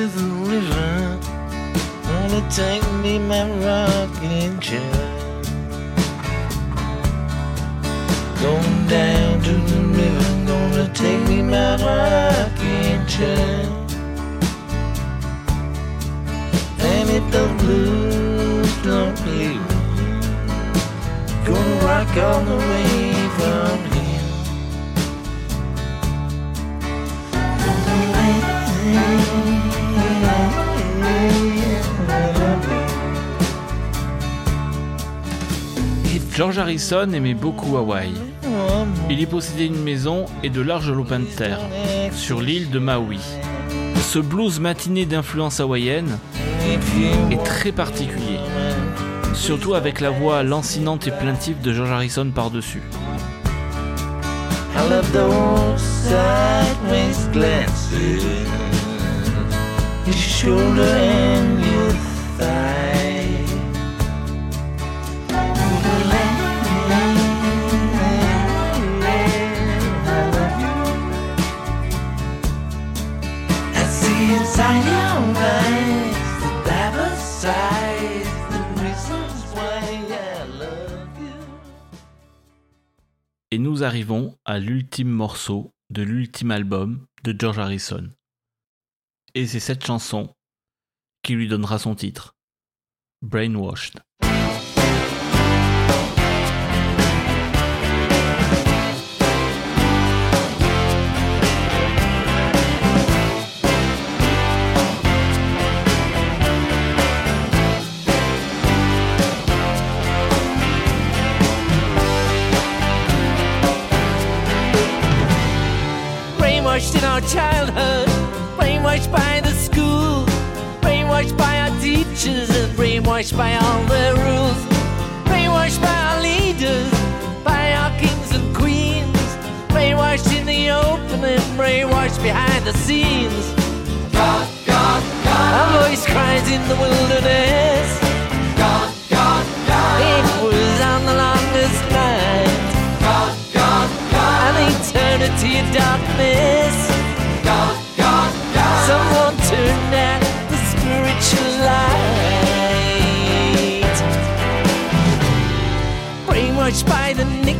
To the river. Gonna take me my rocking chair. Going down to the river, gonna take me my rocking chair. And if the blues don't play, gonna rock all the way from here. George Harrison aimait beaucoup Hawaï. Il y possédait une maison et de larges lopins de terre sur l'île de Maui. Ce blues matiné d'influence hawaïenne est très particulier, surtout avec la voix lancinante et plaintive de George Harrison par-dessus. Et nous arrivons à l'ultime morceau de l'ultime album de George Harrison. Et c'est cette chanson qui lui donnera son titre, Brainwashed. Brainwashed in our childhood, brainwashed by the school, brainwashed by our teachers, and brainwashed by all the rules, brainwashed by our leaders, by our kings and queens, brainwashed in the open and brainwashed behind the scenes. God, God, God. Our voice cries in the wilderness.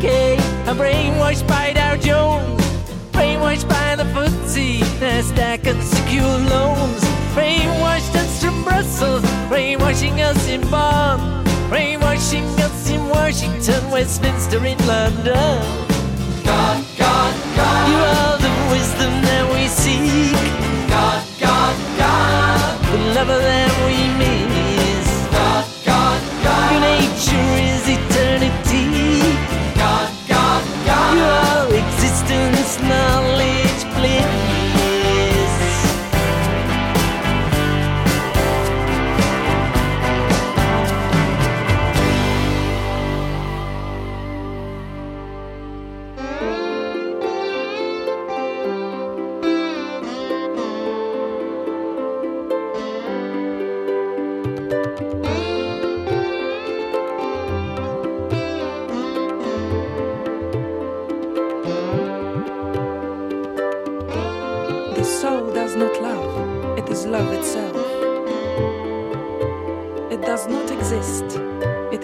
Nikkei, and brainwashed by Dow Jones. Brainwashed by the footsie, NASDAQ and secure loans. Brainwashed us from Brussels, brainwashing us in Bonn. Brainwashing us in Washington, Westminster, in London. God, God, God. You are the wisdom that we seek. God, God, God. The lover that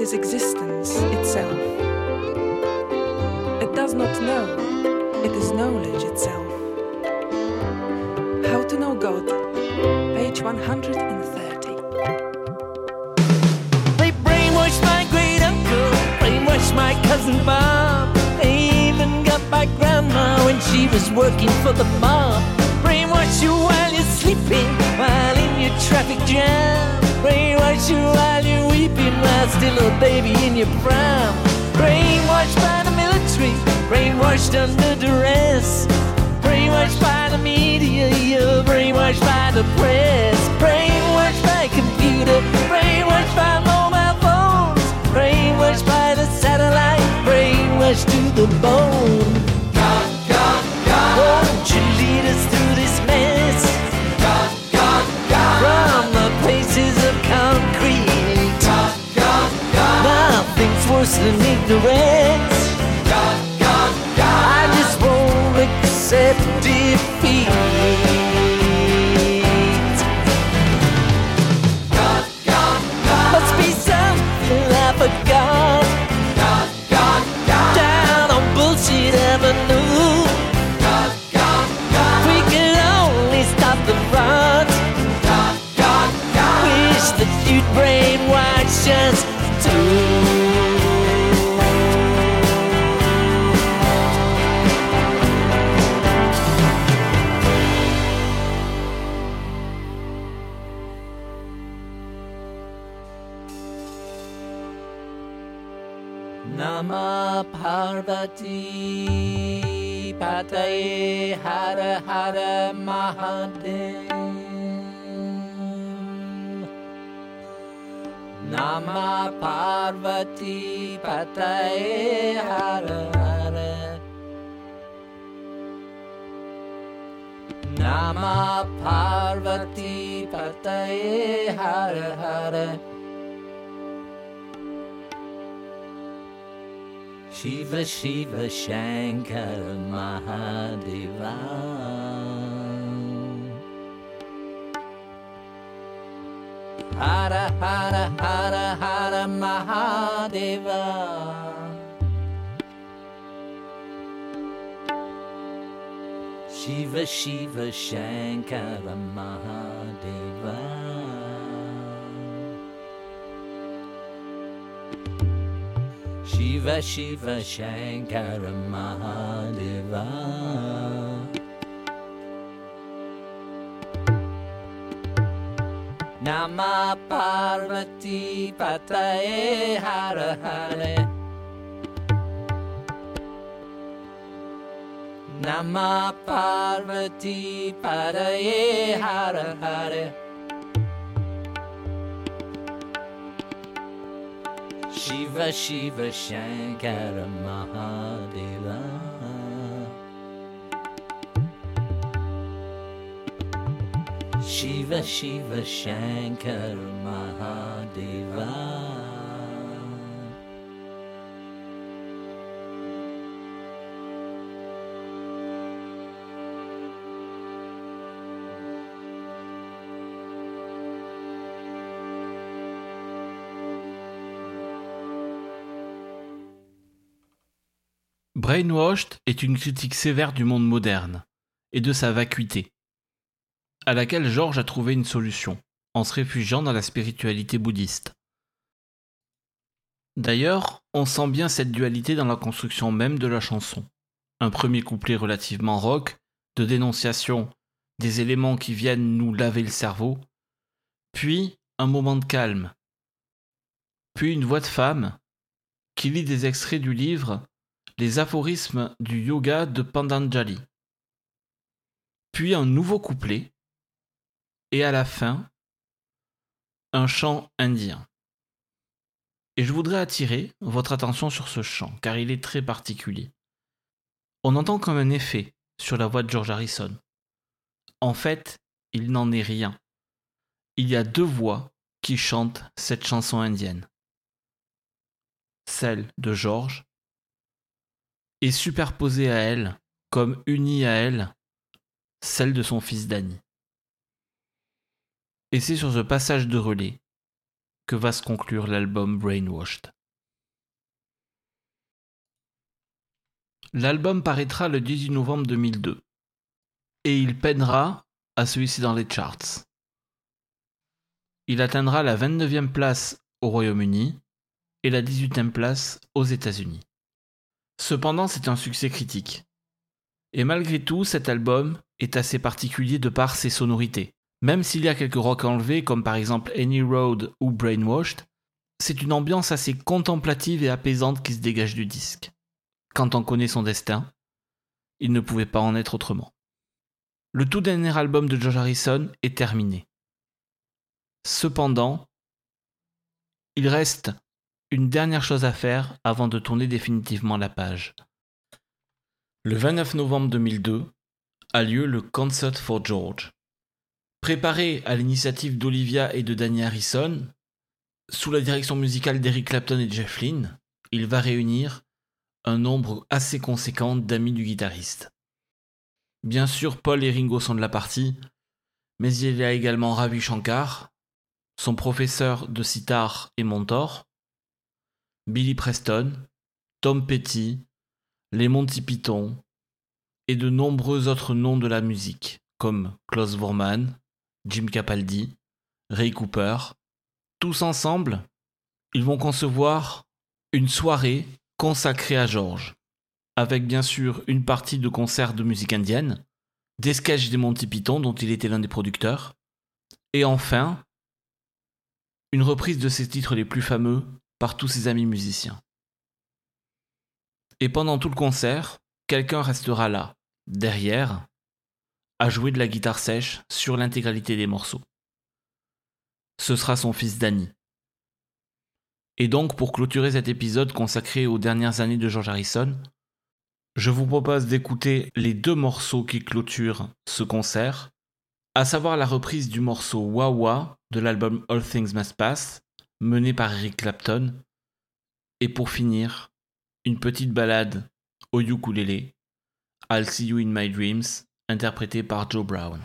is existence itself. It does not know, it is knowledge itself. How to know God, page 130. They brainwashed my great uncle, brainwashed my cousin Bob. They even got my grandma when she was working for the mob. Brainwash you while you're sleeping, while in your traffic jam. Brainwash you while you're weeping, while still a baby in your prime. Brainwashed by the military, brainwashed under duress. Brainwashed by the media, you're brainwashed by the press. Brainwashed by computer, brainwashed by mobile phones. Brainwashed by the satellite, brainwashed to the bone. that need the way. Hara Hara Shiva Shiva Shankara Mahadeva. Hara Hara Hara Hara Mahadeva. Shiva Shiva Shankara Mahadeva Shiva Shiva Shankara Mahadeva. Nama Parvati Pataye Hara Hare Nama Parvati Pataye Hara Hare Shiva Shiva Shankara Mahadeva. Shiva Shiva Shankara Mahadeva Brainwashed est une critique sévère du monde moderne et de sa vacuité, à laquelle George a trouvé une solution en se réfugiant dans la spiritualité bouddhiste. D'ailleurs, on sent bien cette dualité dans la construction même de la chanson. Un premier couplet relativement rock, de dénonciation des éléments qui viennent nous laver le cerveau, puis un moment de calme, puis une voix de femme qui lit des extraits du livre Les aphorismes du yoga de Pandanjali, puis un nouveau couplet, et à la fin, un chant indien. Et je voudrais attirer votre attention sur ce chant, car il est très particulier. On entend comme un effet sur la voix de George Harrison. En fait, il n'en est rien. Il y a deux voix qui chantent cette chanson indienne. Celle de George et superposée à elle, comme unie à elle, celle de son fils Danny. Et c'est sur ce passage de relais que va se conclure l'album Brainwashed. L'album paraîtra le 18 novembre 2002 et il peinera à hisser dans les charts. Il atteindra la 29e place au Royaume-Uni et la 18e place aux États-Unis. Cependant, c'est un succès critique. Et malgré tout, cet album est assez particulier de par ses sonorités. Même s'il y a quelques rock enlevés, comme par exemple Any Road ou Brainwashed, c'est une ambiance assez contemplative et apaisante qui se dégage du disque. Quand on connaît son destin, il ne pouvait pas en être autrement. Le tout dernier album de George Harrison est terminé. Cependant, il reste une dernière chose à faire avant de tourner définitivement la page. Le 29 novembre 2002 a lieu le Concert for George. Préparé à l'initiative d'Olivia et de Danny Harrison, sous la direction musicale d'Eric Clapton et Jeff Lynne, il va réunir un nombre assez conséquent d'amis du guitariste. Bien sûr, Paul et Ringo sont de la partie, mais il y a également Ravi Shankar, son professeur de sitar et mentor, Billy Preston, Tom Petty, les Monty Python et de nombreux autres noms de la musique, comme Klaus Vormann, Jim Capaldi, Ray Cooper. Tous ensemble, ils vont concevoir une soirée consacrée à George, avec bien sûr une partie de concert de musique indienne, des sketchs des Monty Python dont il était l'un des producteurs, et enfin une reprise de ses titres les plus fameux par tous ses amis musiciens. Et pendant tout le concert, quelqu'un restera là, derrière, à jouer de la guitare sèche sur l'intégralité des morceaux. Ce sera son fils Danny. Et donc, pour clôturer cet épisode consacré aux dernières années de George Harrison, je vous propose d'écouter les deux morceaux qui clôturent ce concert, à savoir la reprise du morceau Wawa de l'album All Things Must Pass, mené par Eric Clapton, et pour finir, une petite balade au ukulélé, I'll See You in My Dreams, interprétée par Joe Brown.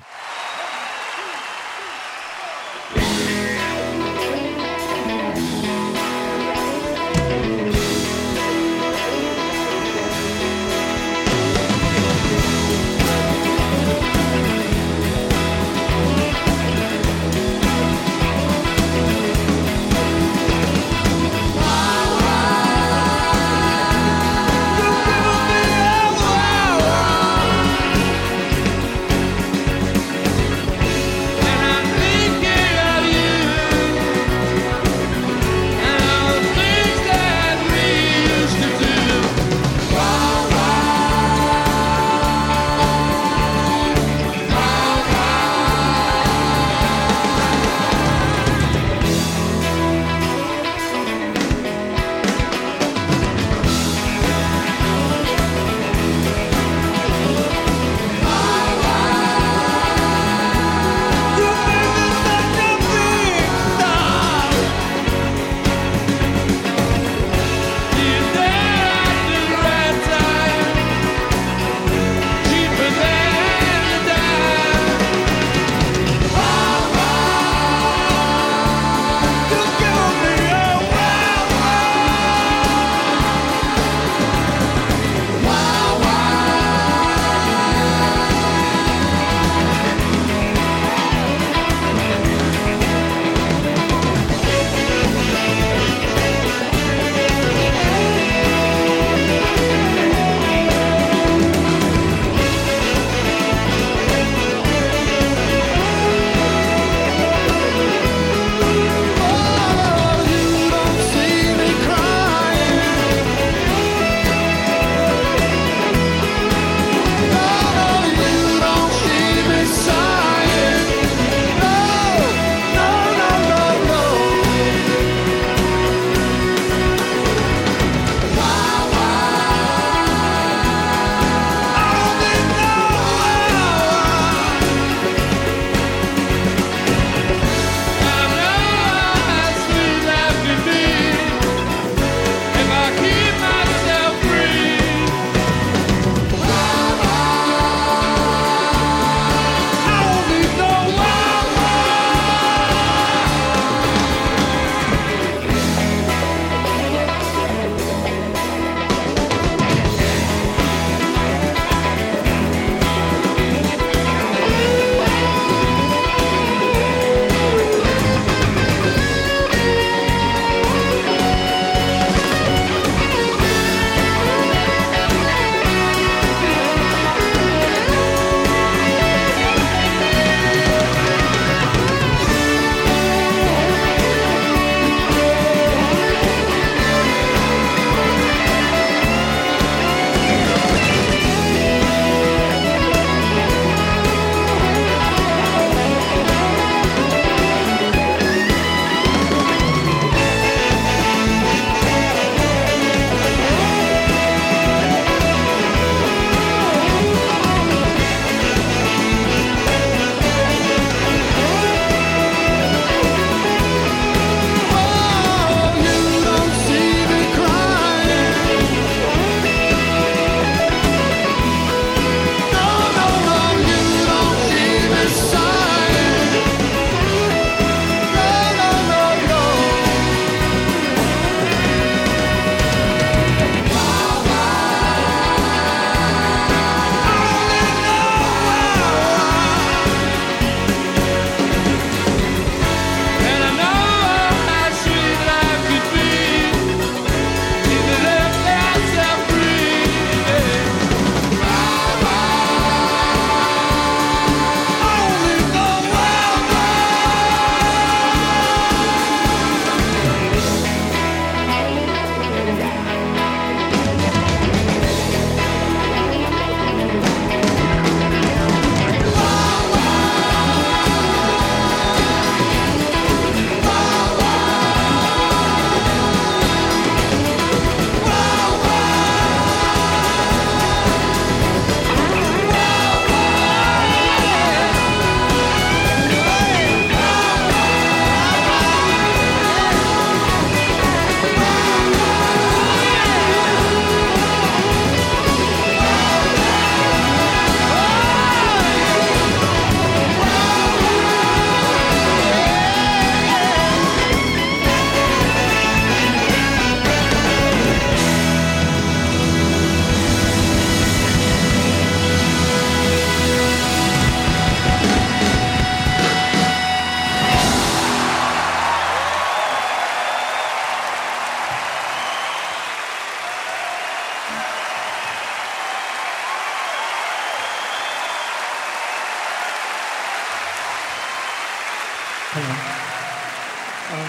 Um,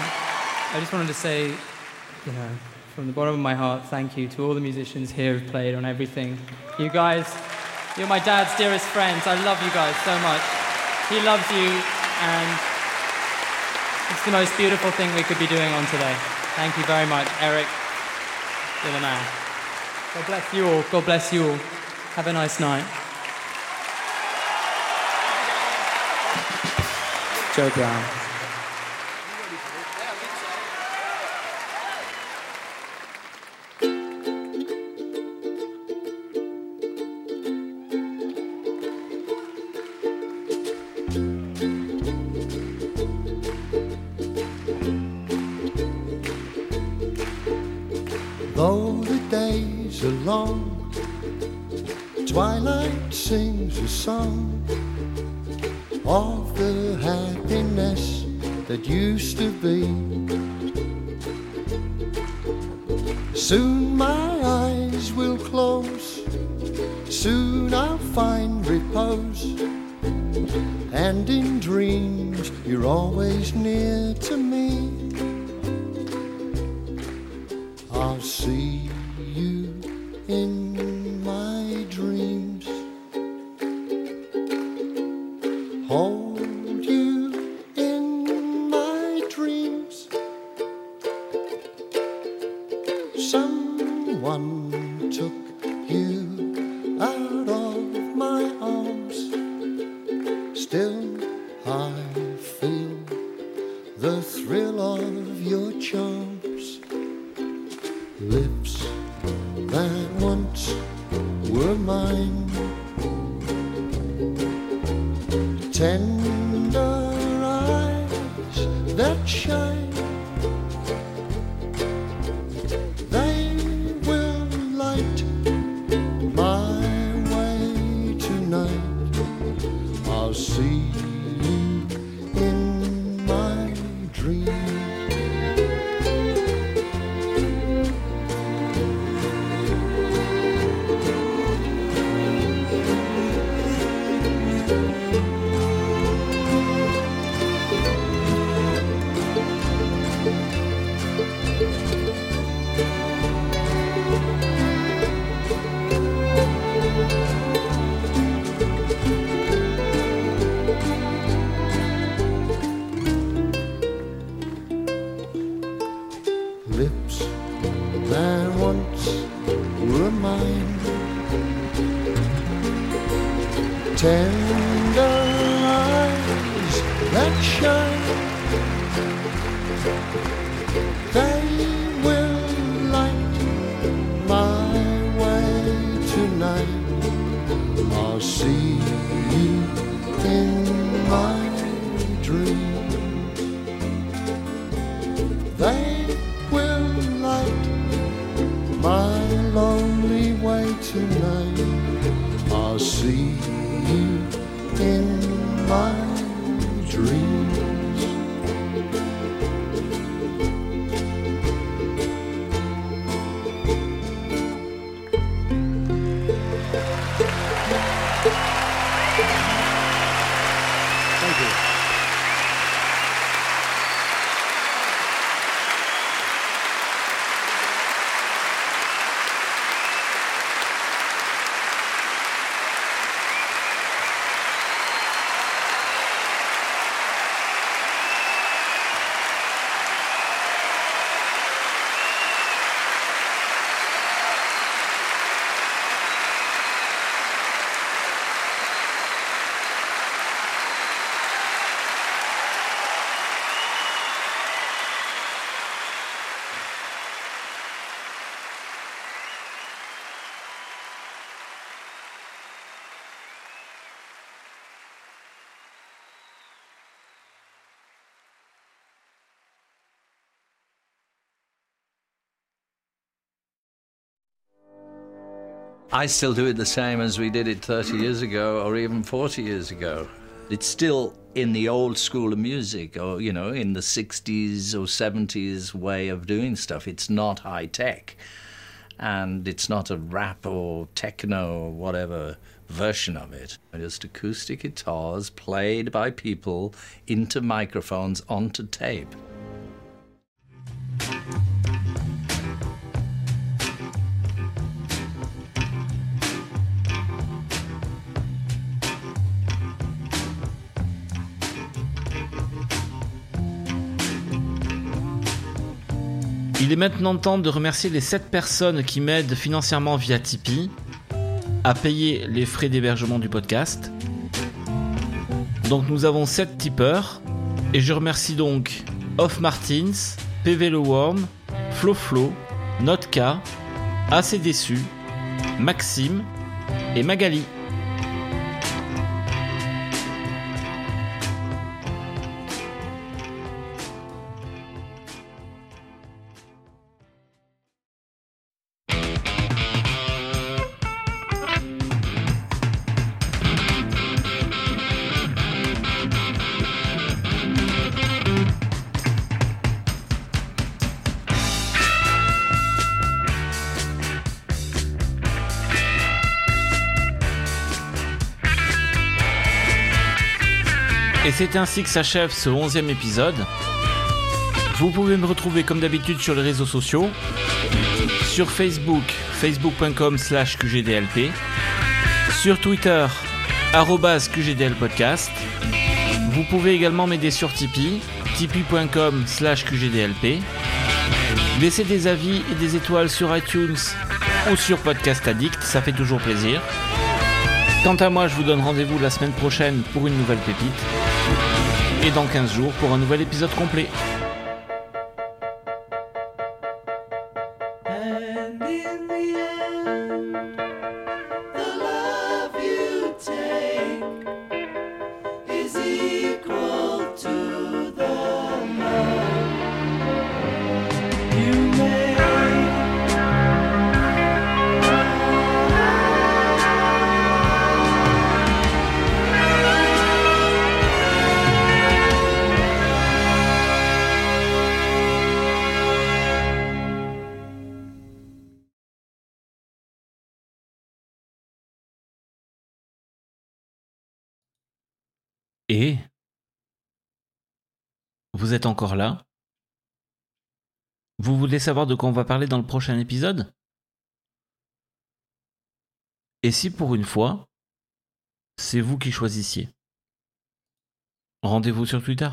just wanted to say, you know, from the bottom of my heart, thank you to all the musicians here who've played on everything. You guys, you're my dad's dearest friends. I love you guys so much. He loves you, and it's the most beautiful thing we could be doing on today. Thank you very much, Eric. Man. God bless you all. God bless you all. Have a nice night. Joe Brown. 10 I still do it the same as we did it 30 years ago or even 40 years ago. It's still in the old school of music or, you know, in the 60s or 70s way of doing stuff. It's not high tech. And it's not a rap or techno or whatever version of it. Just acoustic guitars played by people into microphones onto tape. Il est maintenant temps de remercier les 7 personnes qui m'aident financièrement via Tipeee à payer les frais d'hébergement du podcast. Donc nous avons 7 tipeurs et je remercie donc Off Martins, PV Le Worm, Notka, Assez Déçu, Maxime et Magali. C'est ainsi que s'achève ce onzième épisode. Vous pouvez me retrouver comme d'habitude sur les réseaux sociaux, sur Facebook, facebook.com slash QGDLP, sur Twitter, arrobase QGDLpodcast. Vous pouvez également m'aider sur Tipeee, tipeee.com slash QGDLP. Laissez des avis et des étoiles sur iTunes ou sur Podcast Addict, ça fait toujours plaisir. Quant à moi, je vous donne rendez-vous la semaine prochaine pour une nouvelle pépite. Et dans 15 jours pour un nouvel épisode complet. Vous êtes encore là. Vous voulez savoir de quoi on va parler dans le prochain épisode? Et si pour une fois, c'est vous qui choisissiez? Rendez-vous sur Twitter.